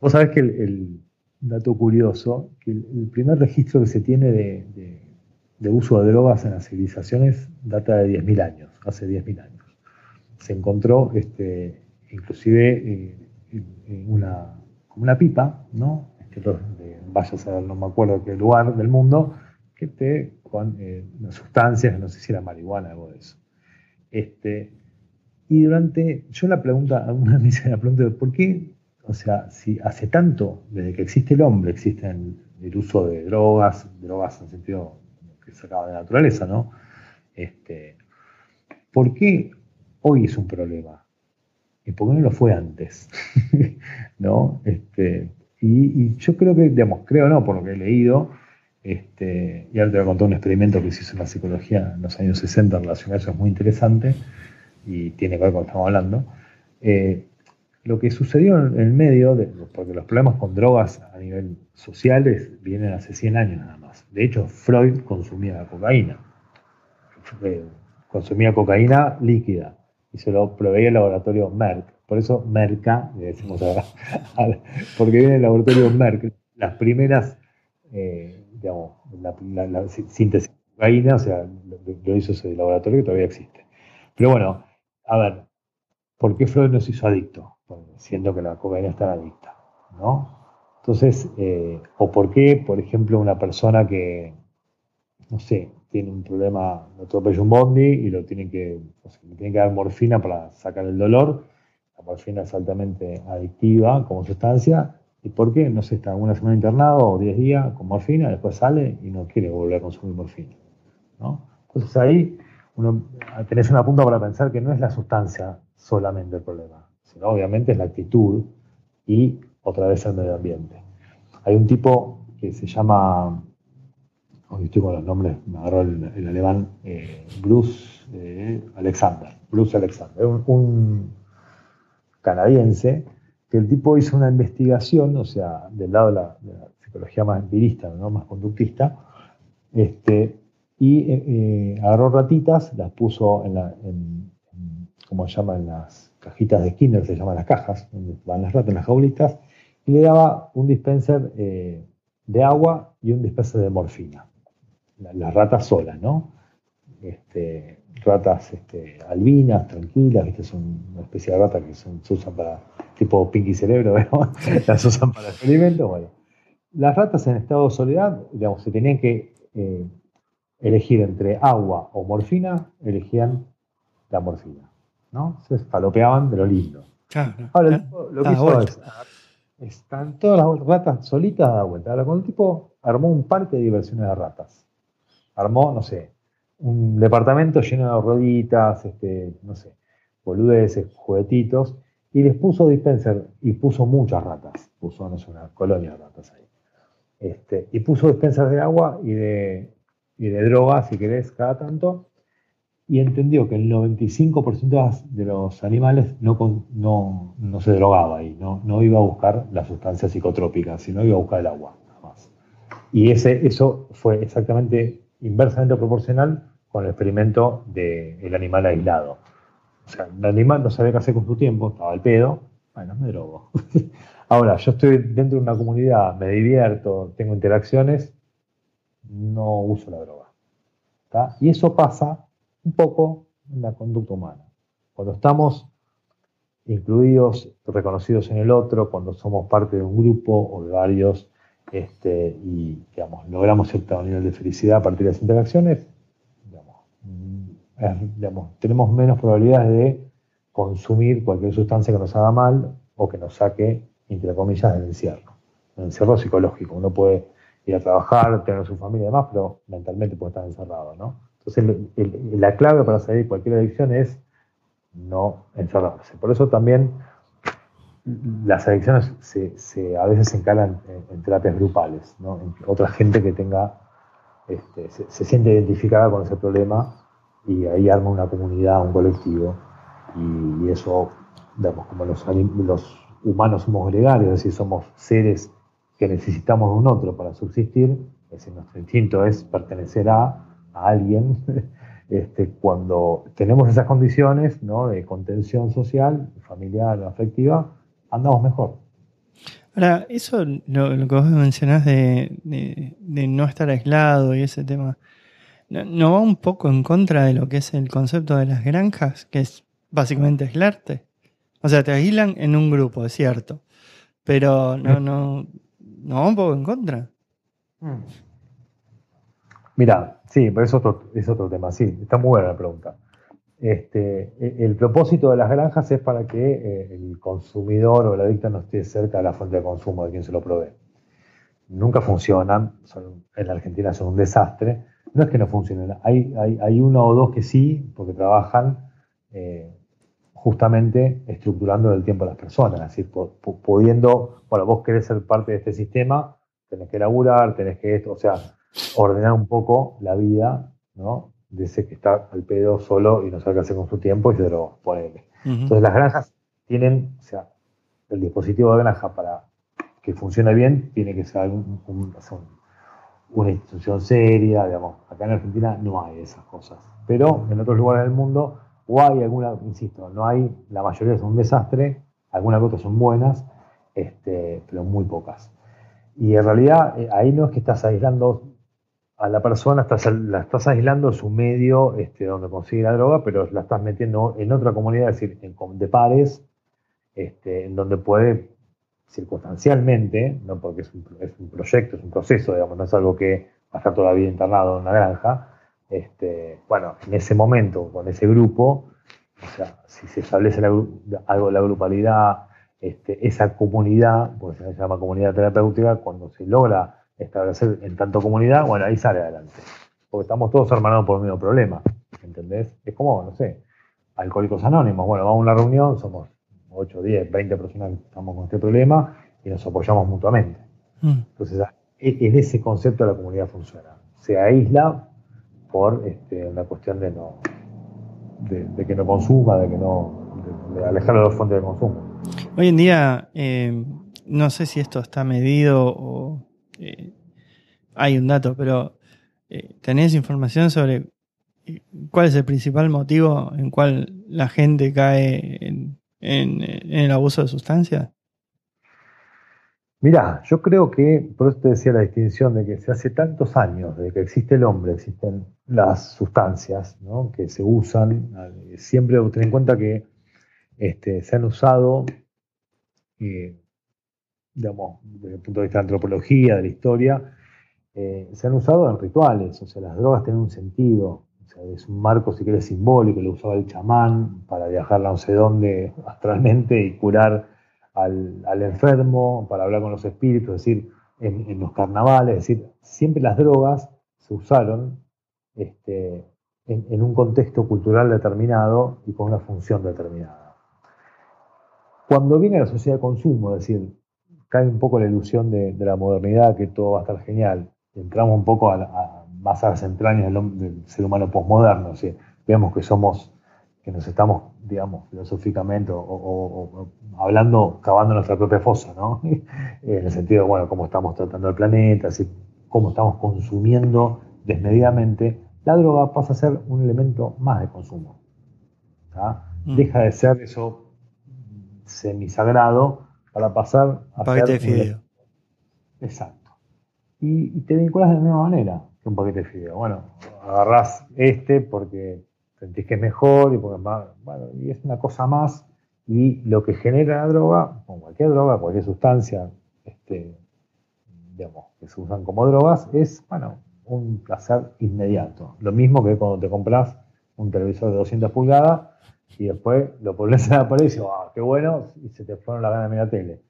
Vos sabés que el, dato curioso, que el, primer registro que se tiene de, uso de drogas en las civilizaciones data de 10.000 años, hace 10.000 años se encontró este, inclusive eh, una, una pipa, ¿no? Este, vaya a saber, no me acuerdo qué lugar del mundo, que te con eh, sustancias, no sé si era marihuana o algo de eso. Este, y durante, yo la pregunta, alguna vez me hice la pregunta por qué, o sea, si hace tanto, desde que existe el hombre, existe el, uso de drogas, drogas en sentido que se acaba de naturaleza, ¿no? Este, ¿Por qué hoy es un problema. ¿Y por qué no lo fue antes? ¿No? Este, y, yo creo que, digamos, creo no, por lo que he leído, este, y ahora te voy a contar un experimento que se hizo en la psicología en los años 60 relacionado a eso, es muy interesante y tiene que ver con lo que estamos hablando. Eh, lo que sucedió en el medio, de, porque los problemas con drogas a nivel social vienen hace 100 años nada más. De hecho, Freud consumía cocaína. Eh, consumía cocaína líquida y se lo proveía el laboratorio Merck. Por eso Merca, le decimos ahora, porque viene el laboratorio Merck, las primeras, eh, digamos, la, síntesis de cocaína, o sea, lo, hizo ese laboratorio que todavía existe. Pero bueno, a ver, ¿por qué Freud nos hizo adicto? Siendo que la cocaína está adicta, ¿no? Entonces, eh, o por qué, por ejemplo, una persona que, no sé, tiene un problema, lo atropella un bondi y lo tiene que, tiene que dar morfina para sacar el dolor. La morfina es altamente adictiva como sustancia. ¿Y por qué? No sé, está una semana internado o 10 días con morfina, después sale y no quiere volver a consumir morfina. Entonces ahí uno, tenés una punta para pensar que no es la sustancia solamente el problema, sino obviamente es la actitud y otra vez el medio ambiente. Hay un tipo que se llama hoy estoy con los nombres, me agarró el, alemán, eh, Bruce eh, Alexander, Bruce Alexander, un, canadiense, que el tipo hizo una investigación, o sea, del lado de la, psicología más empirista, ¿no? más conductista, este, y eh, agarró ratitas, las puso en, la, en, como se llama, en las cajitas de Skinner, se llaman las cajas, donde van las ratas en las jaulitas, y le daba un dispenser de agua y un dispenser de morfina las ratas solas, ¿no? Este, ratas este, albinas, tranquilas, ¿viste? son una especie de rata que se usan para, tipo pinky cerebro, las usan para experimentos. Bueno, las ratas en estado de soledad, digamos, se tenían que eh, elegir entre agua o morfina, elegían la morfina, ¿no? Se falopeaban de lo lindo. Ahora, lo que hizo es, están todas las ratas solitas a vuelta. Ahora, cuando el tipo armó un parque de diversiones de ratas, armó, no sé, un departamento lleno de roditas, este, no sé, boludeces, juguetitos, y les puso dispenser y puso muchas ratas, puso, no sé, una colonia de ratas ahí. Este, y puso dispensers de agua y de, y de droga, si querés, cada tanto, y entendió que el 95% de los animales no, no, no, se drogaba ahí, no, no iba a buscar la sustancia psicotrópica, sino iba a buscar el agua, nada más. Y ese, eso fue exactamente inversamente proporcional con el experimento del animal aislado. O sea, el animal no sabía qué hacer con su tiempo, estaba al pedo, bueno, me drogo. Ahora, yo estoy dentro de una comunidad, me divierto, tengo interacciones, no uso la droga. Y eso pasa un poco en la conducta humana. Cuando estamos incluidos, reconocidos en el otro, cuando somos parte de un grupo o de varios, este, y digamos, logramos cierto nivel de felicidad a partir de las interacciones, digamos, tenemos menos probabilidades de consumir cualquier sustancia que nos haga mal o que nos saque, entre comillas, del encierro. El encierro psicológico. Uno puede ir a trabajar, tener su familia y demás, pero mentalmente puede estar encerrado. ¿no? Entonces, la clave para salir de cualquier adicción es no encerrarse. Por eso también las adicciones se, a veces se encalan en, terapias grupales, ¿no? otra gente que tenga, este, se, siente identificada con ese problema y ahí arma una comunidad, un colectivo, y, eso, digamos, como los, los humanos somos gregarios, es decir, somos seres que necesitamos de un otro para subsistir, es decir, nuestro instinto es pertenecer a, alguien, este, cuando tenemos esas condiciones ¿no? de contención social, familiar, afectiva, andamos mejor. Ahora, eso, lo, que vos mencionás de, no estar aislado y ese tema, ¿no, va un poco en contra de lo que es el concepto de las granjas, que es básicamente aislarte? O sea, te aíslan en un grupo, es cierto, pero no, no, no va un poco en contra. Mira, sí, pero es otro, es otro tema, sí, está muy buena la pregunta. Este, e, el propósito de las granjas es para que eh, el consumidor o el adicto no esté cerca de la fuente de consumo de quien se lo provee. Nunca funcionan, en la Argentina son un desastre. No es que no funcionen, hay, hay, uno o dos que sí, porque trabajan eh, justamente estructurando el tiempo de las personas, decir, pudiendo, bueno, vos querés ser parte de este sistema, tenés que laburar, tenés que esto, o sea, ordenar un poco la vida, ¿no? de ese que está al pedo solo y no sabe qué hacer con su tiempo y se lo pone. Entonces las granjas tienen, o sea, el dispositivo de granja para que funcione bien tiene que ser una institución seria, digamos. Acá en Argentina no hay esas cosas. Pero en otros lugares del mundo o hay alguna, insisto, no hay, la mayoría son un desastre, algunas otras son buenas, este, pero muy pocas. Y en realidad eh, ahí no es que estás aislando a la persona la estás aislando su medio este, donde consigue la droga, pero la estás metiendo en otra comunidad, es decir, en, de pares, este, en donde puede circunstancialmente, no porque es un, proyecto, es un proceso, digamos, no es algo que va a estar todavía internado en una granja, este, bueno, en ese momento, con ese grupo, o sea, si se establece algo la grupalidad, este, esa comunidad, pues se llama comunidad terapéutica, cuando se logra establecer en tanto comunidad, bueno, ahí sale adelante. Porque estamos todos hermanados por el mismo problema, ¿entendés? Es como, no sé, alcohólicos anónimos, bueno, vamos a una reunión, somos 8, 10, 20 personas que estamos con este problema y nos apoyamos mutuamente. Mm. Entonces, en ese concepto la comunidad funciona. Se aísla por este, una cuestión de no de, que no consuma, de que no de, alejarlo de las fuentes de consumo. Hoy en día, eh, no sé si esto está medido o eh, hay un dato, pero eh, ¿tenés información sobre cuál es el principal motivo en cual la gente cae en, el abuso de sustancias? Mirá, yo creo que, por eso te decía la distinción de que se hace tantos años de que existe el hombre, existen las sustancias que se usan, siempre ten en cuenta que este, se han usado, eh, digamos, desde el punto de vista de la antropología, de la historia, eh, se han usado en rituales, o sea, las drogas tienen un sentido, es un marco, si quieres, simbólico, lo usaba el chamán para viajar a no sé dónde astralmente y curar al, enfermo, para hablar con los espíritus, es decir, en, los carnavales, es decir, siempre las drogas se usaron este, en, un contexto cultural determinado y con una función determinada. Cuando viene la sociedad de consumo, es decir, cae un poco la ilusión de, la modernidad, que todo va a estar genial, entramos un poco a, más a las entrañas del, ser humano posmoderno, vemos que somos, que nos estamos, digamos, filosóficamente o hablando, cavando nuestra propia fosa, ¿no? en el sentido de, bueno, cómo estamos tratando el planeta, así, cómo estamos consumiendo desmedidamente, la droga pasa a ser un elemento más de consumo. Mm. Deja de ser eso semisagrado para pasar a paquete de fideo. Exacto. Y, te vinculas de la misma manera que un paquete de fideo. Bueno, agarrás este porque sentís que es mejor y porque más, bueno, y es una cosa más y lo que genera la droga, o cualquier droga, cualquier sustancia, este, digamos, que se usan como drogas, es, bueno, un placer inmediato. Lo mismo que cuando te compras un televisor de 200 pulgadas y después lo en la pared y dices, ah, qué bueno, y se te fueron la gana de mirar tele.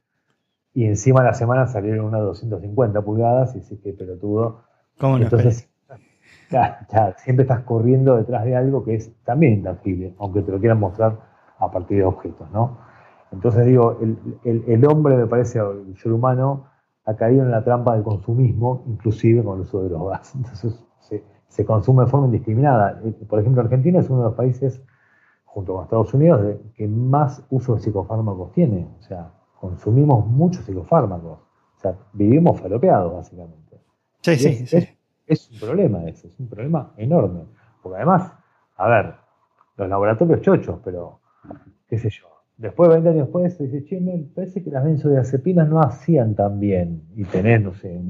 Y encima de la semana salieron unas 250 pulgadas y dices, qué pelotudo. ¿Cómo Entonces, ya, ya, siempre estás corriendo detrás de algo que es también intangible, aunque te lo quieran mostrar a partir de objetos, ¿no? Entonces digo, el, hombre, me parece, el ser humano, ha caído en la trampa del consumismo, inclusive con el uso de drogas. Entonces se, consume de forma indiscriminada. Eh, por ejemplo, Argentina es uno de los países, junto con Estados Unidos, que más uso de psicofármacos tiene. O sea, consumimos muchos psicofármacos. O sea, vivimos falopeados, básicamente. Sí, sí, es, sí. es un problema eso, es un problema enorme. Porque además, a ver, los laboratorios chochos, pero qué sé yo. Después, 20 años después, dice, che, me parece que las benzodiazepinas no hacían tan bien. Y tenés, no sé,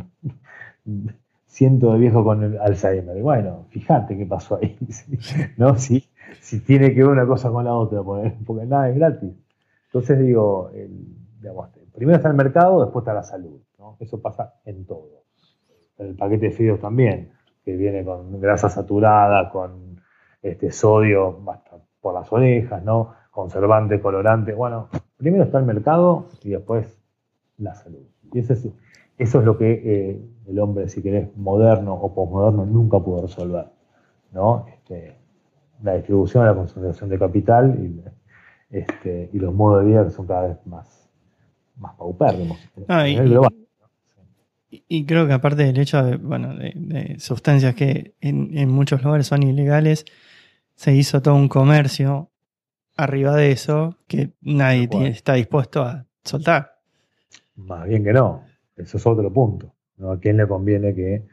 ciento de viejo con el Alzheimer. Bueno, fíjate qué pasó ahí. ¿No? Si, si tiene que ver una cosa con la otra, porque nada es gratis. Entonces digo, primero está el mercado, después está la salud. Eso pasa en todo. El paquete de fideos también, que viene con grasa saturada, con este sodio por las orejas, ¿no? conservante, colorante. Bueno, primero está el mercado y después la salud. Y eso es, eso es lo que eh, el hombre, si querés, moderno o posmoderno, nunca pudo resolver. ¿no? Este, la distribución, la concentración de capital y, este, y los modos de vida que son cada vez más, más paupérrimos. Ah, y, creo que aparte del hecho de, bueno, de, sustancias que en, en, muchos lugares son ilegales, se hizo todo un comercio arriba de eso que nadie está dispuesto a soltar. Más bien que no. Eso es otro punto. ¿no? ¿A quién le conviene que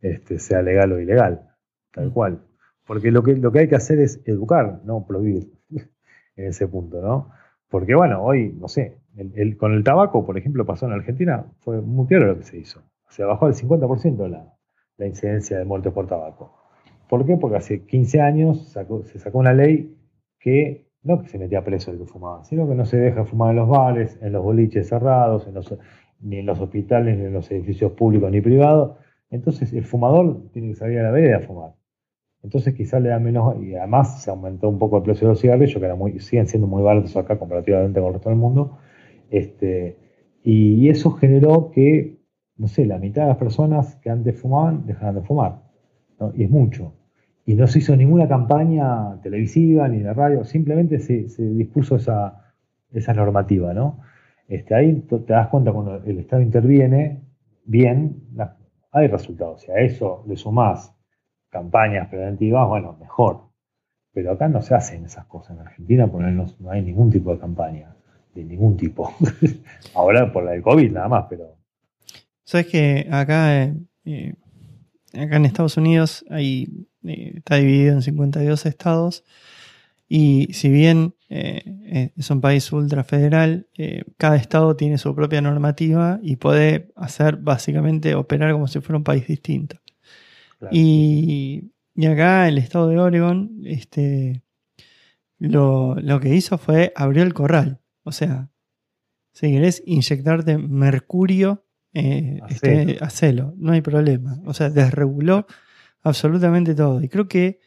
este, sea legal o ilegal? Tal mm. cual. Porque lo que, lo que hay que hacer es educar, no prohibir en ese punto, ¿no? Porque bueno, hoy, no sé, con el tabaco, por ejemplo, pasó en Argentina, fue muy claro lo que se hizo. Se bajó al 50% la, la incidencia de muertes por tabaco. ¿Por qué? Porque hace 15 años se sacó una ley que no que se metía preso el que fumaba, sino que no se deja fumar en los bares, en los boliches cerrados, ni en los hospitales, ni en los edificios públicos ni privados. Entonces el fumador tiene que salir a la vereda a fumar. Entonces quizás le da menos, y además se aumentó un poco el precio de los cigarrillos, que muy, siguen siendo muy baratos acá comparativamente con el resto del mundo. Este, y eso generó que, no sé, la mitad de las personas que antes fumaban dejaran de fumar. Y es mucho. Y no se hizo ninguna campaña televisiva ni de radio, simplemente se, dispuso esa, esa normativa. ¿no? Este, ahí te das cuenta cuando el Estado interviene, bien, hay resultados. Si a eso le sumás campañas preventivas, bueno, mejor. Pero acá no se hacen esas cosas. En Argentina, por no, no hay ningún tipo de campaña, de ningún tipo. Ahora por la del COVID nada más, pero... Sabes que acá, eh, eh, acá en Estados Unidos hay, eh, está dividido en 52 estados y si bien es un país ultrafederal, cada estado tiene su propia normativa y puede hacer básicamente operar como si fuera un país distinto. Y, acá el estado de Oregon, este, lo, que hizo fue abrió el corral. O sea, si querés inyectarte mercurio, eh, este, hacelo, no hay problema. O sea, desreguló absolutamente todo. Y creo que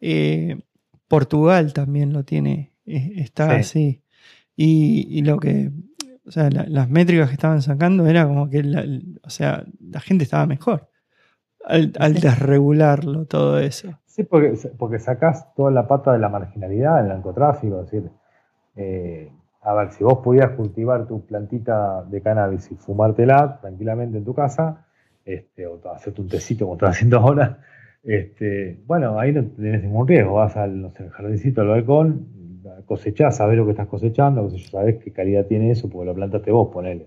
eh, Portugal también lo tiene, eh, está así. Y, lo que, o sea, las métricas que estaban sacando era como que, o sea, la gente estaba mejor al, desregularlo todo eso. Sí, porque, porque sacás toda la pata de la marginalidad, del narcotráfico, es decir, eh, a ver, si vos pudieras cultivar tu plantita de cannabis y fumártela tranquilamente en tu casa, este, o hacerte un tecito como estás haciendo ahora, este, bueno, ahí no tenés ningún riesgo, vas al no sé, jardincito al balcón, cosechás, sabés lo que estás cosechando, sabés qué calidad tiene eso, porque lo plantaste vos, ponele.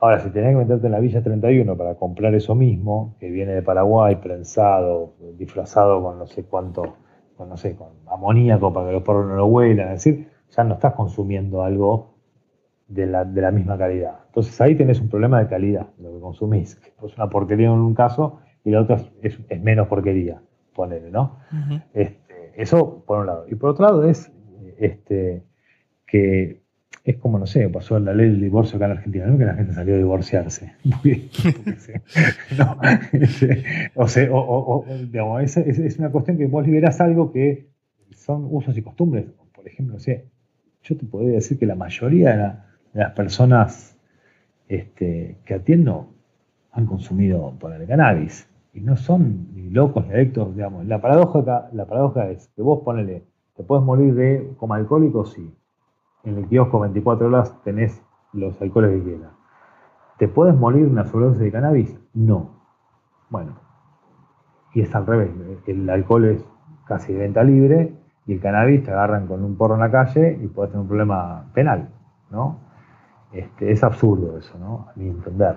Ahora, si tenés que meterte en la Villa 31 para comprar eso mismo, que viene de Paraguay, prensado, disfrazado con no sé cuánto, con no sé, con amoníaco para que los perros no lo huelan, es decir, ya no estás consumiendo algo de la, misma calidad. Entonces ahí tenés un problema de calidad, lo que consumís. Es una porquería en un caso y la otra es, menos porquería, ponele, ¿no? Este, eso por un lado. Y por otro lado es este, que es como, no sé, pasó la ley del divorcio acá en Argentina, ¿no? Que la gente salió a divorciarse. no, o sea, o, digamos, es, es, una cuestión que vos liberás algo que son usos y costumbres. Por ejemplo, no sé, yo te podría decir que la mayoría de, las personas este, que atiendo han consumido por el cannabis y no son ni locos ni adictos, digamos. La paradoja, la paradoja es que vos ponele, te puedes morir de como alcohólico, sí en el kiosco 24 horas tenés los alcoholes que quieras. ¿Te puedes morir una sobredosis de cannabis? No. Bueno, y es al revés. El alcohol es casi de venta libre y el cannabis te agarran con un porro en la calle y puedes tener un problema penal, ¿no? Este, es absurdo eso, ¿no? A mi entender.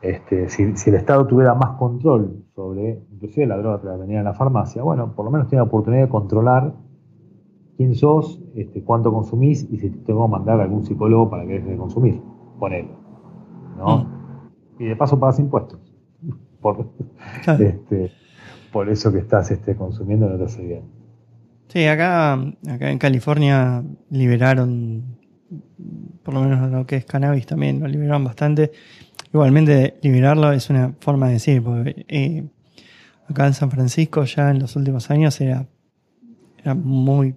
Este, si, el Estado tuviera más control sobre, inclusive la droga que la venía en la farmacia, bueno, por lo menos tiene la oportunidad de controlar quién sos, este, cuánto consumís y si te tengo que mandar a algún psicólogo para que dejes de consumir. Ponelo. ¿no? Mm. Y de paso pagas impuestos. Por, este, por eso que estás este, consumiendo no te hace bien. Sí, acá, acá en California liberaron, por lo menos lo que es cannabis también, lo liberaron bastante. Igualmente, liberarlo es una forma de decir, porque eh, acá en San Francisco ya en los últimos años era, era muy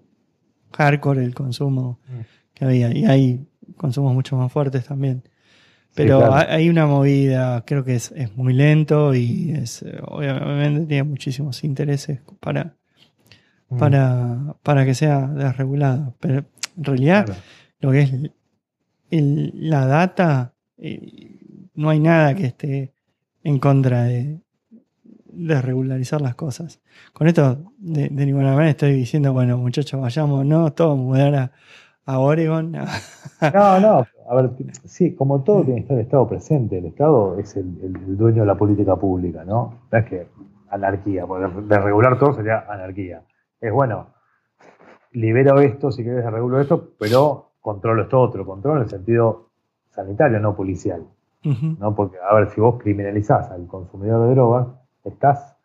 hardcore el consumo mm. que había. Y hay consumos mucho más fuertes también. Pero hay una movida, creo que es, muy lento y es, obviamente tiene muchísimos intereses para, mm. para, para que sea desregulado. Pero en realidad lo que es la data, eh, no hay nada que esté en contra de, de regularizar las cosas. Con esto, de, ninguna manera estoy diciendo, bueno, muchachos, vayamos, no, todos mudar a, a Oregon. No, no, a ver, sí, como todo tiene que estar el Estado presente. El Estado es el, dueño de la política pública, ¿no? No es que anarquía, porque de regular todo sería anarquía. Es bueno, libero esto si querés regulo esto, pero controlo esto otro, controlo en el sentido sanitario, no policial. ¿no? Porque, a ver, si vos criminalizás al consumidor de drogas, estás,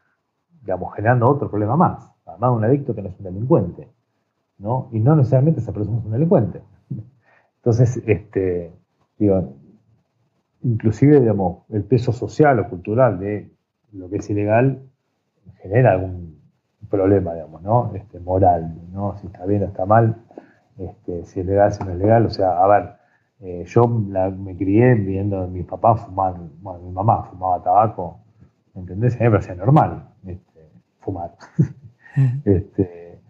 digamos, generando otro problema más. Además de un adicto que no es un delincuente. ¿no? Y no necesariamente esa persona es un delincuente. Entonces, este, digo, inclusive, digamos, el peso social o cultural de lo que es ilegal genera algún problema, digamos, ¿no? Este, moral, ¿no? Si está bien o está mal, este, si es legal, si no es legal. O sea, a ver, eh, yo me crié viendo a mi papá fumar, bueno, mi mamá fumaba tabaco, ¿entendés? A mí me parecía normal este, fumar. este,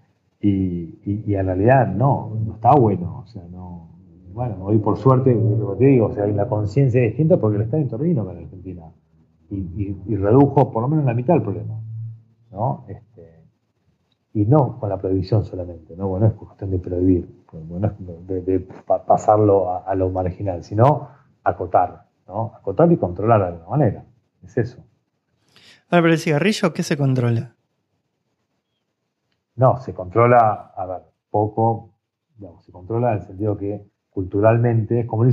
y, en realidad no, no está bueno, o sea, no. Bueno, hoy por suerte, lo que te digo, o sea, la conciencia es distinta porque el Estado intervino con Argentina y, y, redujo por lo menos la mitad del problema, ¿no? Este, y no con la prohibición solamente, ¿no? Bueno, es cuestión de prohibir, bueno, de, pasarlo a, lo marginal, sino acotar, ¿no? Acotar y controlar de alguna manera. Es eso. Ahora, pero el cigarrillo, ¿qué se controla? No, se controla, a ver, poco, digamos, se controla en el sentido que culturalmente es como el,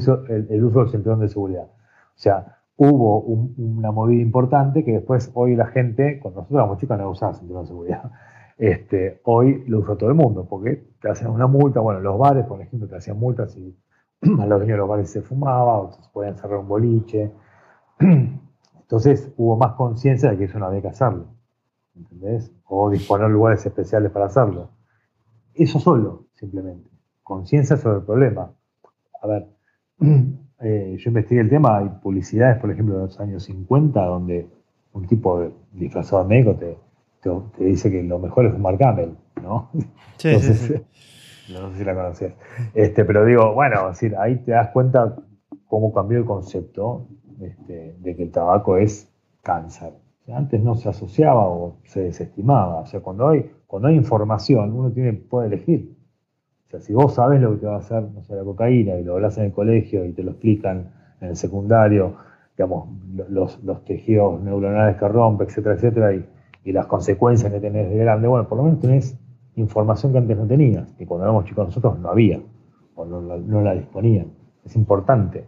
el, uso del cinturón de seguridad. O sea, hubo una movida importante que después hoy la gente, cuando nosotros éramos chicos no usaba cinturón de seguridad. Este, hoy lo usa todo el mundo, porque te hacen una multa, bueno, los bares, por ejemplo, te hacían multas y a los dueños de los bares se fumaba, o se podían cerrar un boliche. Entonces hubo más conciencia de que eso no había que hacerlo, ¿entendés? O disponer lugares especiales para hacerlo. Eso solo, simplemente. Conciencia sobre el problema. A ver, eh, yo investigué el tema, hay publicidades, por ejemplo, de los años 50, donde un tipo disfrazado de médico te, te, dice que lo mejor es fumar camel, ¿no? Sí, Entonces, no sé si la conocías. Este, pero digo, bueno, decir, ahí te das cuenta cómo cambió el concepto este, de que el tabaco es cáncer. antes no se asociaba o se desestimaba. O sea, cuando hay, cuando hay información, uno tiene, puede elegir. O sea, si vos sabes lo que te va a hacer, no la cocaína, y lo hablas en el colegio y te lo explican en el secundario, digamos, los, los tejidos neuronales que rompe, etcétera, etcétera, y y las consecuencias que tenés de grande, bueno, por lo menos tenés información que antes no tenías, que cuando éramos chicos nosotros no había, o no, la disponían. Es importante.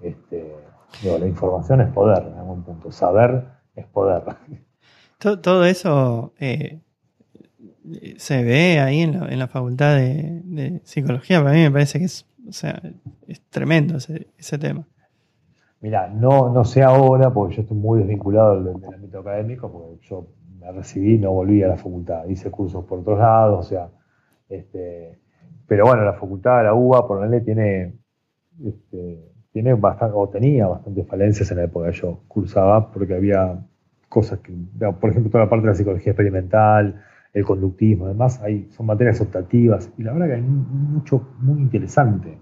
Este, la información es poder en algún punto, saber es poder. Todo, eso eh, se ve ahí en la, facultad de, psicología, para mí me parece que es, sea, es tremendo ese, tema. Mira, no, no sé ahora, porque yo estoy muy desvinculado del, del ámbito académico, porque yo recibí, no volví a la facultad, hice cursos por otros lados, o sea, este, pero bueno, la facultad de la UBA, por ley, tiene, este, tiene o tenía bastantes falencias en la época que yo cursaba, porque había cosas que, por ejemplo, toda la parte de la psicología experimental, el conductismo, además, hay, son materias optativas, y la verdad que hay mucho muy interesante.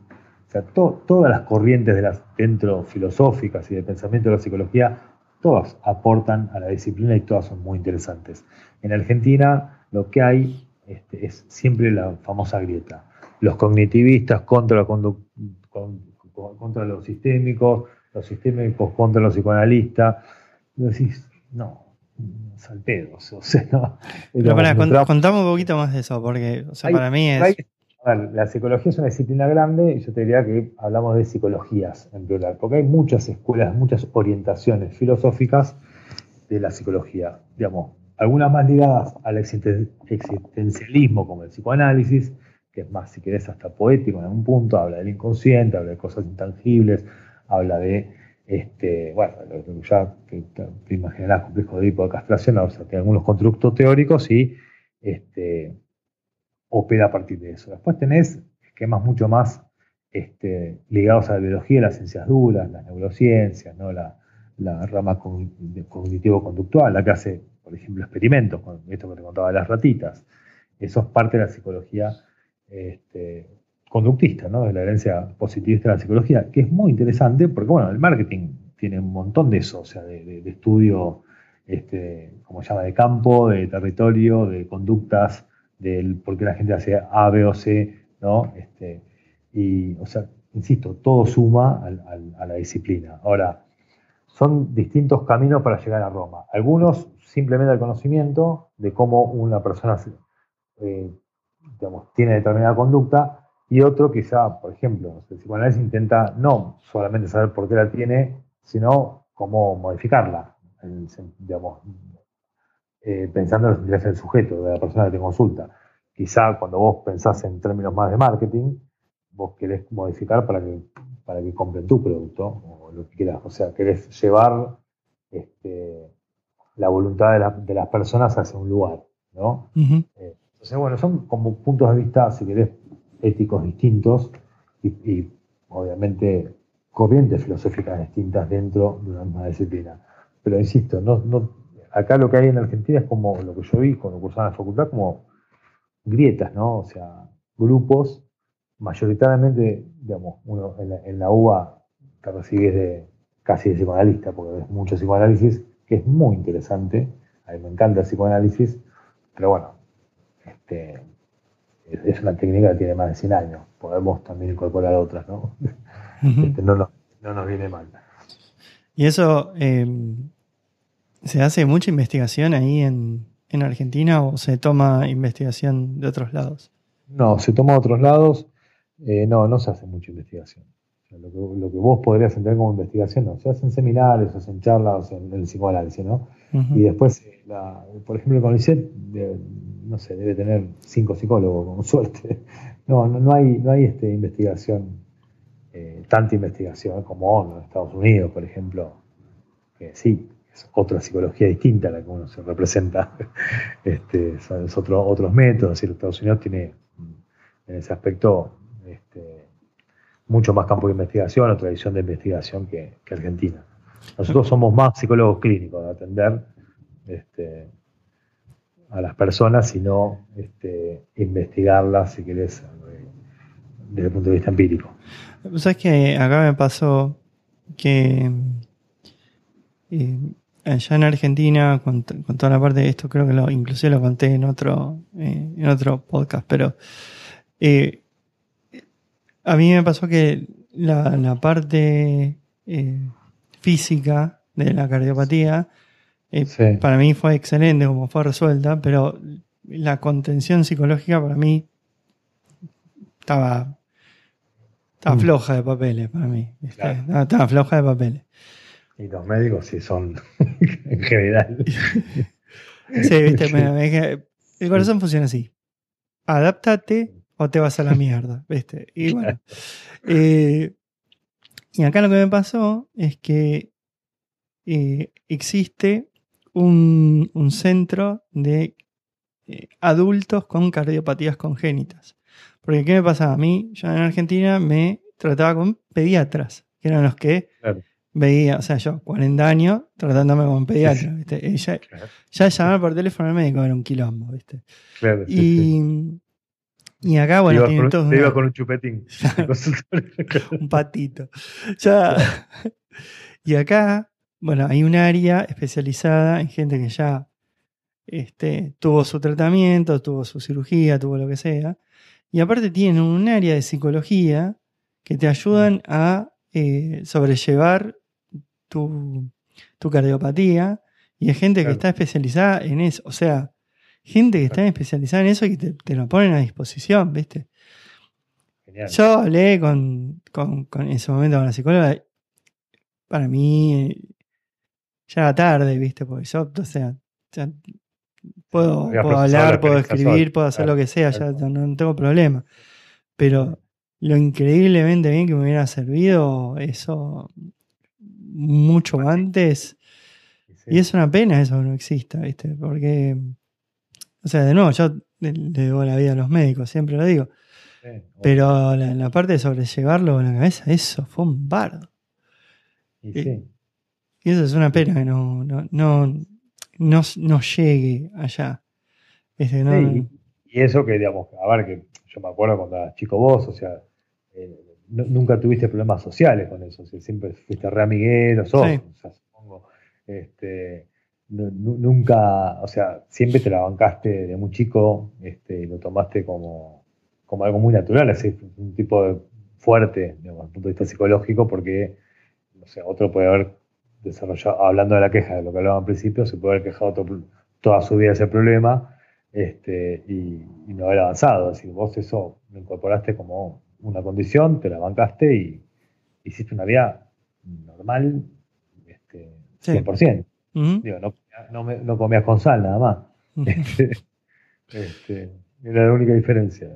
O sea, todas las corrientes de las, dentro filosóficas y de pensamiento de la psicología todas aportan a la disciplina y todas son muy interesantes. En Argentina lo que hay este, es siempre la famosa grieta. Los cognitivistas contra, contra los sistémicos, los sistémicos contra los psicoanalistas. Y decís, no, salpedos. O sea, no, Pero para, contamos un poquito más de eso, porque para mí es la psicología es una disciplina grande y yo te diría que hablamos de psicologías en plural, porque hay muchas escuelas, muchas orientaciones filosóficas de la psicología, digamos, algunas más ligadas al existencialismo como el psicoanálisis, que es más, si querés, hasta poético en algún punto, habla del inconsciente, habla de cosas intangibles, habla de, este, bueno, ya que te imaginarás complejo de tipo de castración, o sea, tiene algunos constructos teóricos y este, opera a partir de eso. Después tenés esquemas mucho más este, ligados a la biología, las ciencias duras, las neurociencias, ¿no? la, rama cognitivo-conductual, la que hace, por ejemplo, experimentos, con esto que te contaba de las ratitas. Eso es parte de la psicología este, conductista, ¿no? de la herencia positivista de la psicología, que es muy interesante porque, bueno, el marketing tiene un montón de eso, o sea, de, estudio, este, como se llama, de campo, de territorio, de conductas del por qué la gente hace A, B o C, ¿no? Este, y, o sea, insisto, todo suma a la disciplina. Ahora, son distintos caminos para llegar a Roma. Algunos simplemente el conocimiento de cómo una persona eh, digamos, tiene determinada conducta y otro quizá, por ejemplo, el psicoanálisis intenta no solamente saber por qué la tiene, sino cómo modificarla, digamos, eh, pensando en los intereses del sujeto, de la persona que te consulta. quizá cuando vos pensás en términos más de marketing, vos querés modificar para que, para que compren tu producto o lo que quieras. O sea, querés llevar este, la voluntad de, las personas hacia un lugar, ¿no? Eh, entonces, bueno, son como puntos de vista, si querés, éticos distintos y, obviamente corrientes filosóficas distintas dentro de una misma disciplina. Pero insisto, no, no, acá lo que hay en Argentina es como lo que yo vi cuando cursaba en la facultad, como grietas, ¿no? O sea, grupos, mayoritariamente, digamos, uno en la, UBA te recibes de casi de psicoanalista, porque ves mucho psicoanálisis, que es muy interesante. A mí me encanta el psicoanálisis, pero bueno, este, es una técnica que tiene más de 100 años. Podemos también incorporar otras, ¿no? Este, no, nos, viene mal. Y eso, em, ¿se hace mucha investigación ahí en, en Argentina o se toma investigación de otros lados? No, se toma de otros lados. Eh, no, no se hace mucha investigación. lo, que, vos podrías entender como investigación, no. Se hacen seminarios, se hacen charlas en el psicoanálisis, ¿no? Y después, eh, por ejemplo, el CONICET, no sé, debe tener cinco psicólogos, con suerte. No, no, hay, no hay este, investigación, eh, tanta investigación como en Estados Unidos, por ejemplo, que sí, es otra psicología distinta a la que uno se representa. Este, son otros métodos. Y Estados Unidos tiene en ese aspecto este, mucho más campo de investigación o tradición de investigación que, Argentina. Nosotros somos más psicólogos clínicos de atender este, a las personas y no este, investigarlas, si querés, desde el punto de vista empírico. ¿Sabes que acá me pasó que eh, allá en Argentina, con, toda la parte de esto, creo que lo, inclusive lo conté en otro, eh, en otro podcast, pero eh, a mí me pasó que la, parte física de la cardiopatía eh, para mí fue excelente como fue resuelta, pero la contención psicológica para mí estaba, estaba mm. floja de papeles para mí. Estaba, floja de papeles. Y los médicos sí son en general. sí, viste, el corazón funciona así. Adáptate o te vas a la mierda, ¿viste? Y bueno. Eh, y acá lo que me pasó es que eh, existe un, centro de eh, adultos con cardiopatías congénitas. Porque, ¿qué me pasaba? A mí, yo en Argentina me trataba con pediatras, que eran los que veía, o sea, yo, 40 años, tratándome como pediatra, ¿viste? ya, ya, llamar por teléfono al médico era un quilombo, ¿viste? Claro, y, y acá, bueno, tienen todos. Te iba con un chupetín. un patito. Ya. y acá, bueno, hay un área especializada en gente que ya este, tuvo su tratamiento, tuvo su cirugía, tuvo lo que sea. Y aparte tienen un área de psicología que te ayudan a eh, sobrellevar tu, tu, cardiopatía. Y hay gente que está especializada en eso. O sea, gente que está especializada en eso y que te, lo ponen a disposición, ¿viste? Yo hablé con, con, en ese momento con la psicóloga. Para mí, ya era tarde, ¿viste? Porque yo, o sea, puedo, hablar, puedo escribir, puedo hacer lo que sea, ya no, tengo problema. Pero lo increíblemente bien que me hubiera servido eso mucho antes. Y es una pena eso no exista, ¿viste? Porque o sea, de nuevo, yo le, debo la vida a los médicos, siempre lo digo. Pero la, la, parte de sobrellevarlo con la cabeza, eso fue un bardo. Y, eso es una pena que no, no, no, llegue allá. y eso que, digamos, a ver, que yo me acuerdo cuando eras chico vos, o sea, eh, nunca tuviste problemas sociales con eso, siempre fuiste re amiguero, sos, o sea, supongo, este, nunca, o sea, siempre te la bancaste de muy chico este, y lo tomaste como, como algo muy natural, así, un tipo de fuerte, desde el punto de vista psicológico, porque, no sé, otro puede haber desarrollado, hablando de la queja, de lo que hablaba al principio, se puede haber quejado toda su vida ese problema este, y, no haber avanzado. Así vos eso lo incorporaste como una condición, te la bancaste y hiciste una vida normal, este, 100%. Digo, no, no, comías con sal nada más. Este, este, Era la única diferencia.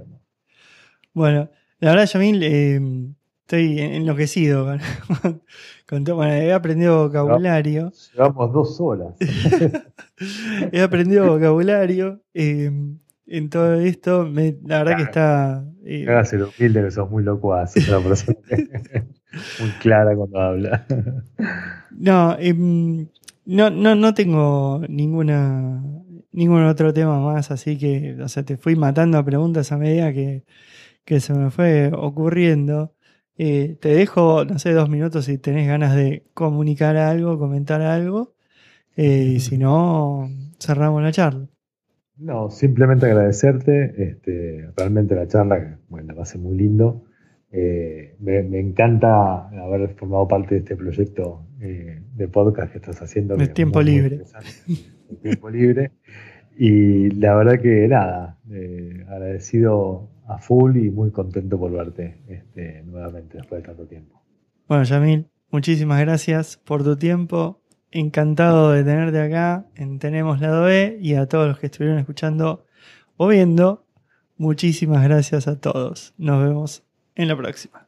Bueno, la verdad, Yamil, eh, estoy enloquecido con, todo. Bueno, he aprendido vocabulario. Llevamos dos horas. he aprendido vocabulario. Eh, en todo esto, la verdad que está. Eh, Hágase lo humilde que sos muy locuaz, una persona muy clara cuando habla. no, em, no, no, no tengo ninguna ningún otro tema más, así que, o sea, te fui matando a preguntas a medida que, se me fue ocurriendo. Eh, te dejo, no sé, dos minutos si tenés ganas de comunicar algo, comentar algo. Eh, y si no, cerramos la charla. No, simplemente agradecerte. Este, realmente la charla, bueno, va a ser muy lindo. Eh, me, encanta haber formado parte de este proyecto de podcast que estás haciendo. De tiempo libre. tiempo libre. Y la verdad que nada, agradecido a full y muy contento por verte este, nuevamente después de tanto tiempo. Bueno, Yamil, muchísimas gracias por tu tiempo. Encantado de tenerte acá en Tenemos Lado B y a todos los que estuvieron escuchando o viendo. Muchísimas gracias a todos. Nos vemos en la próxima.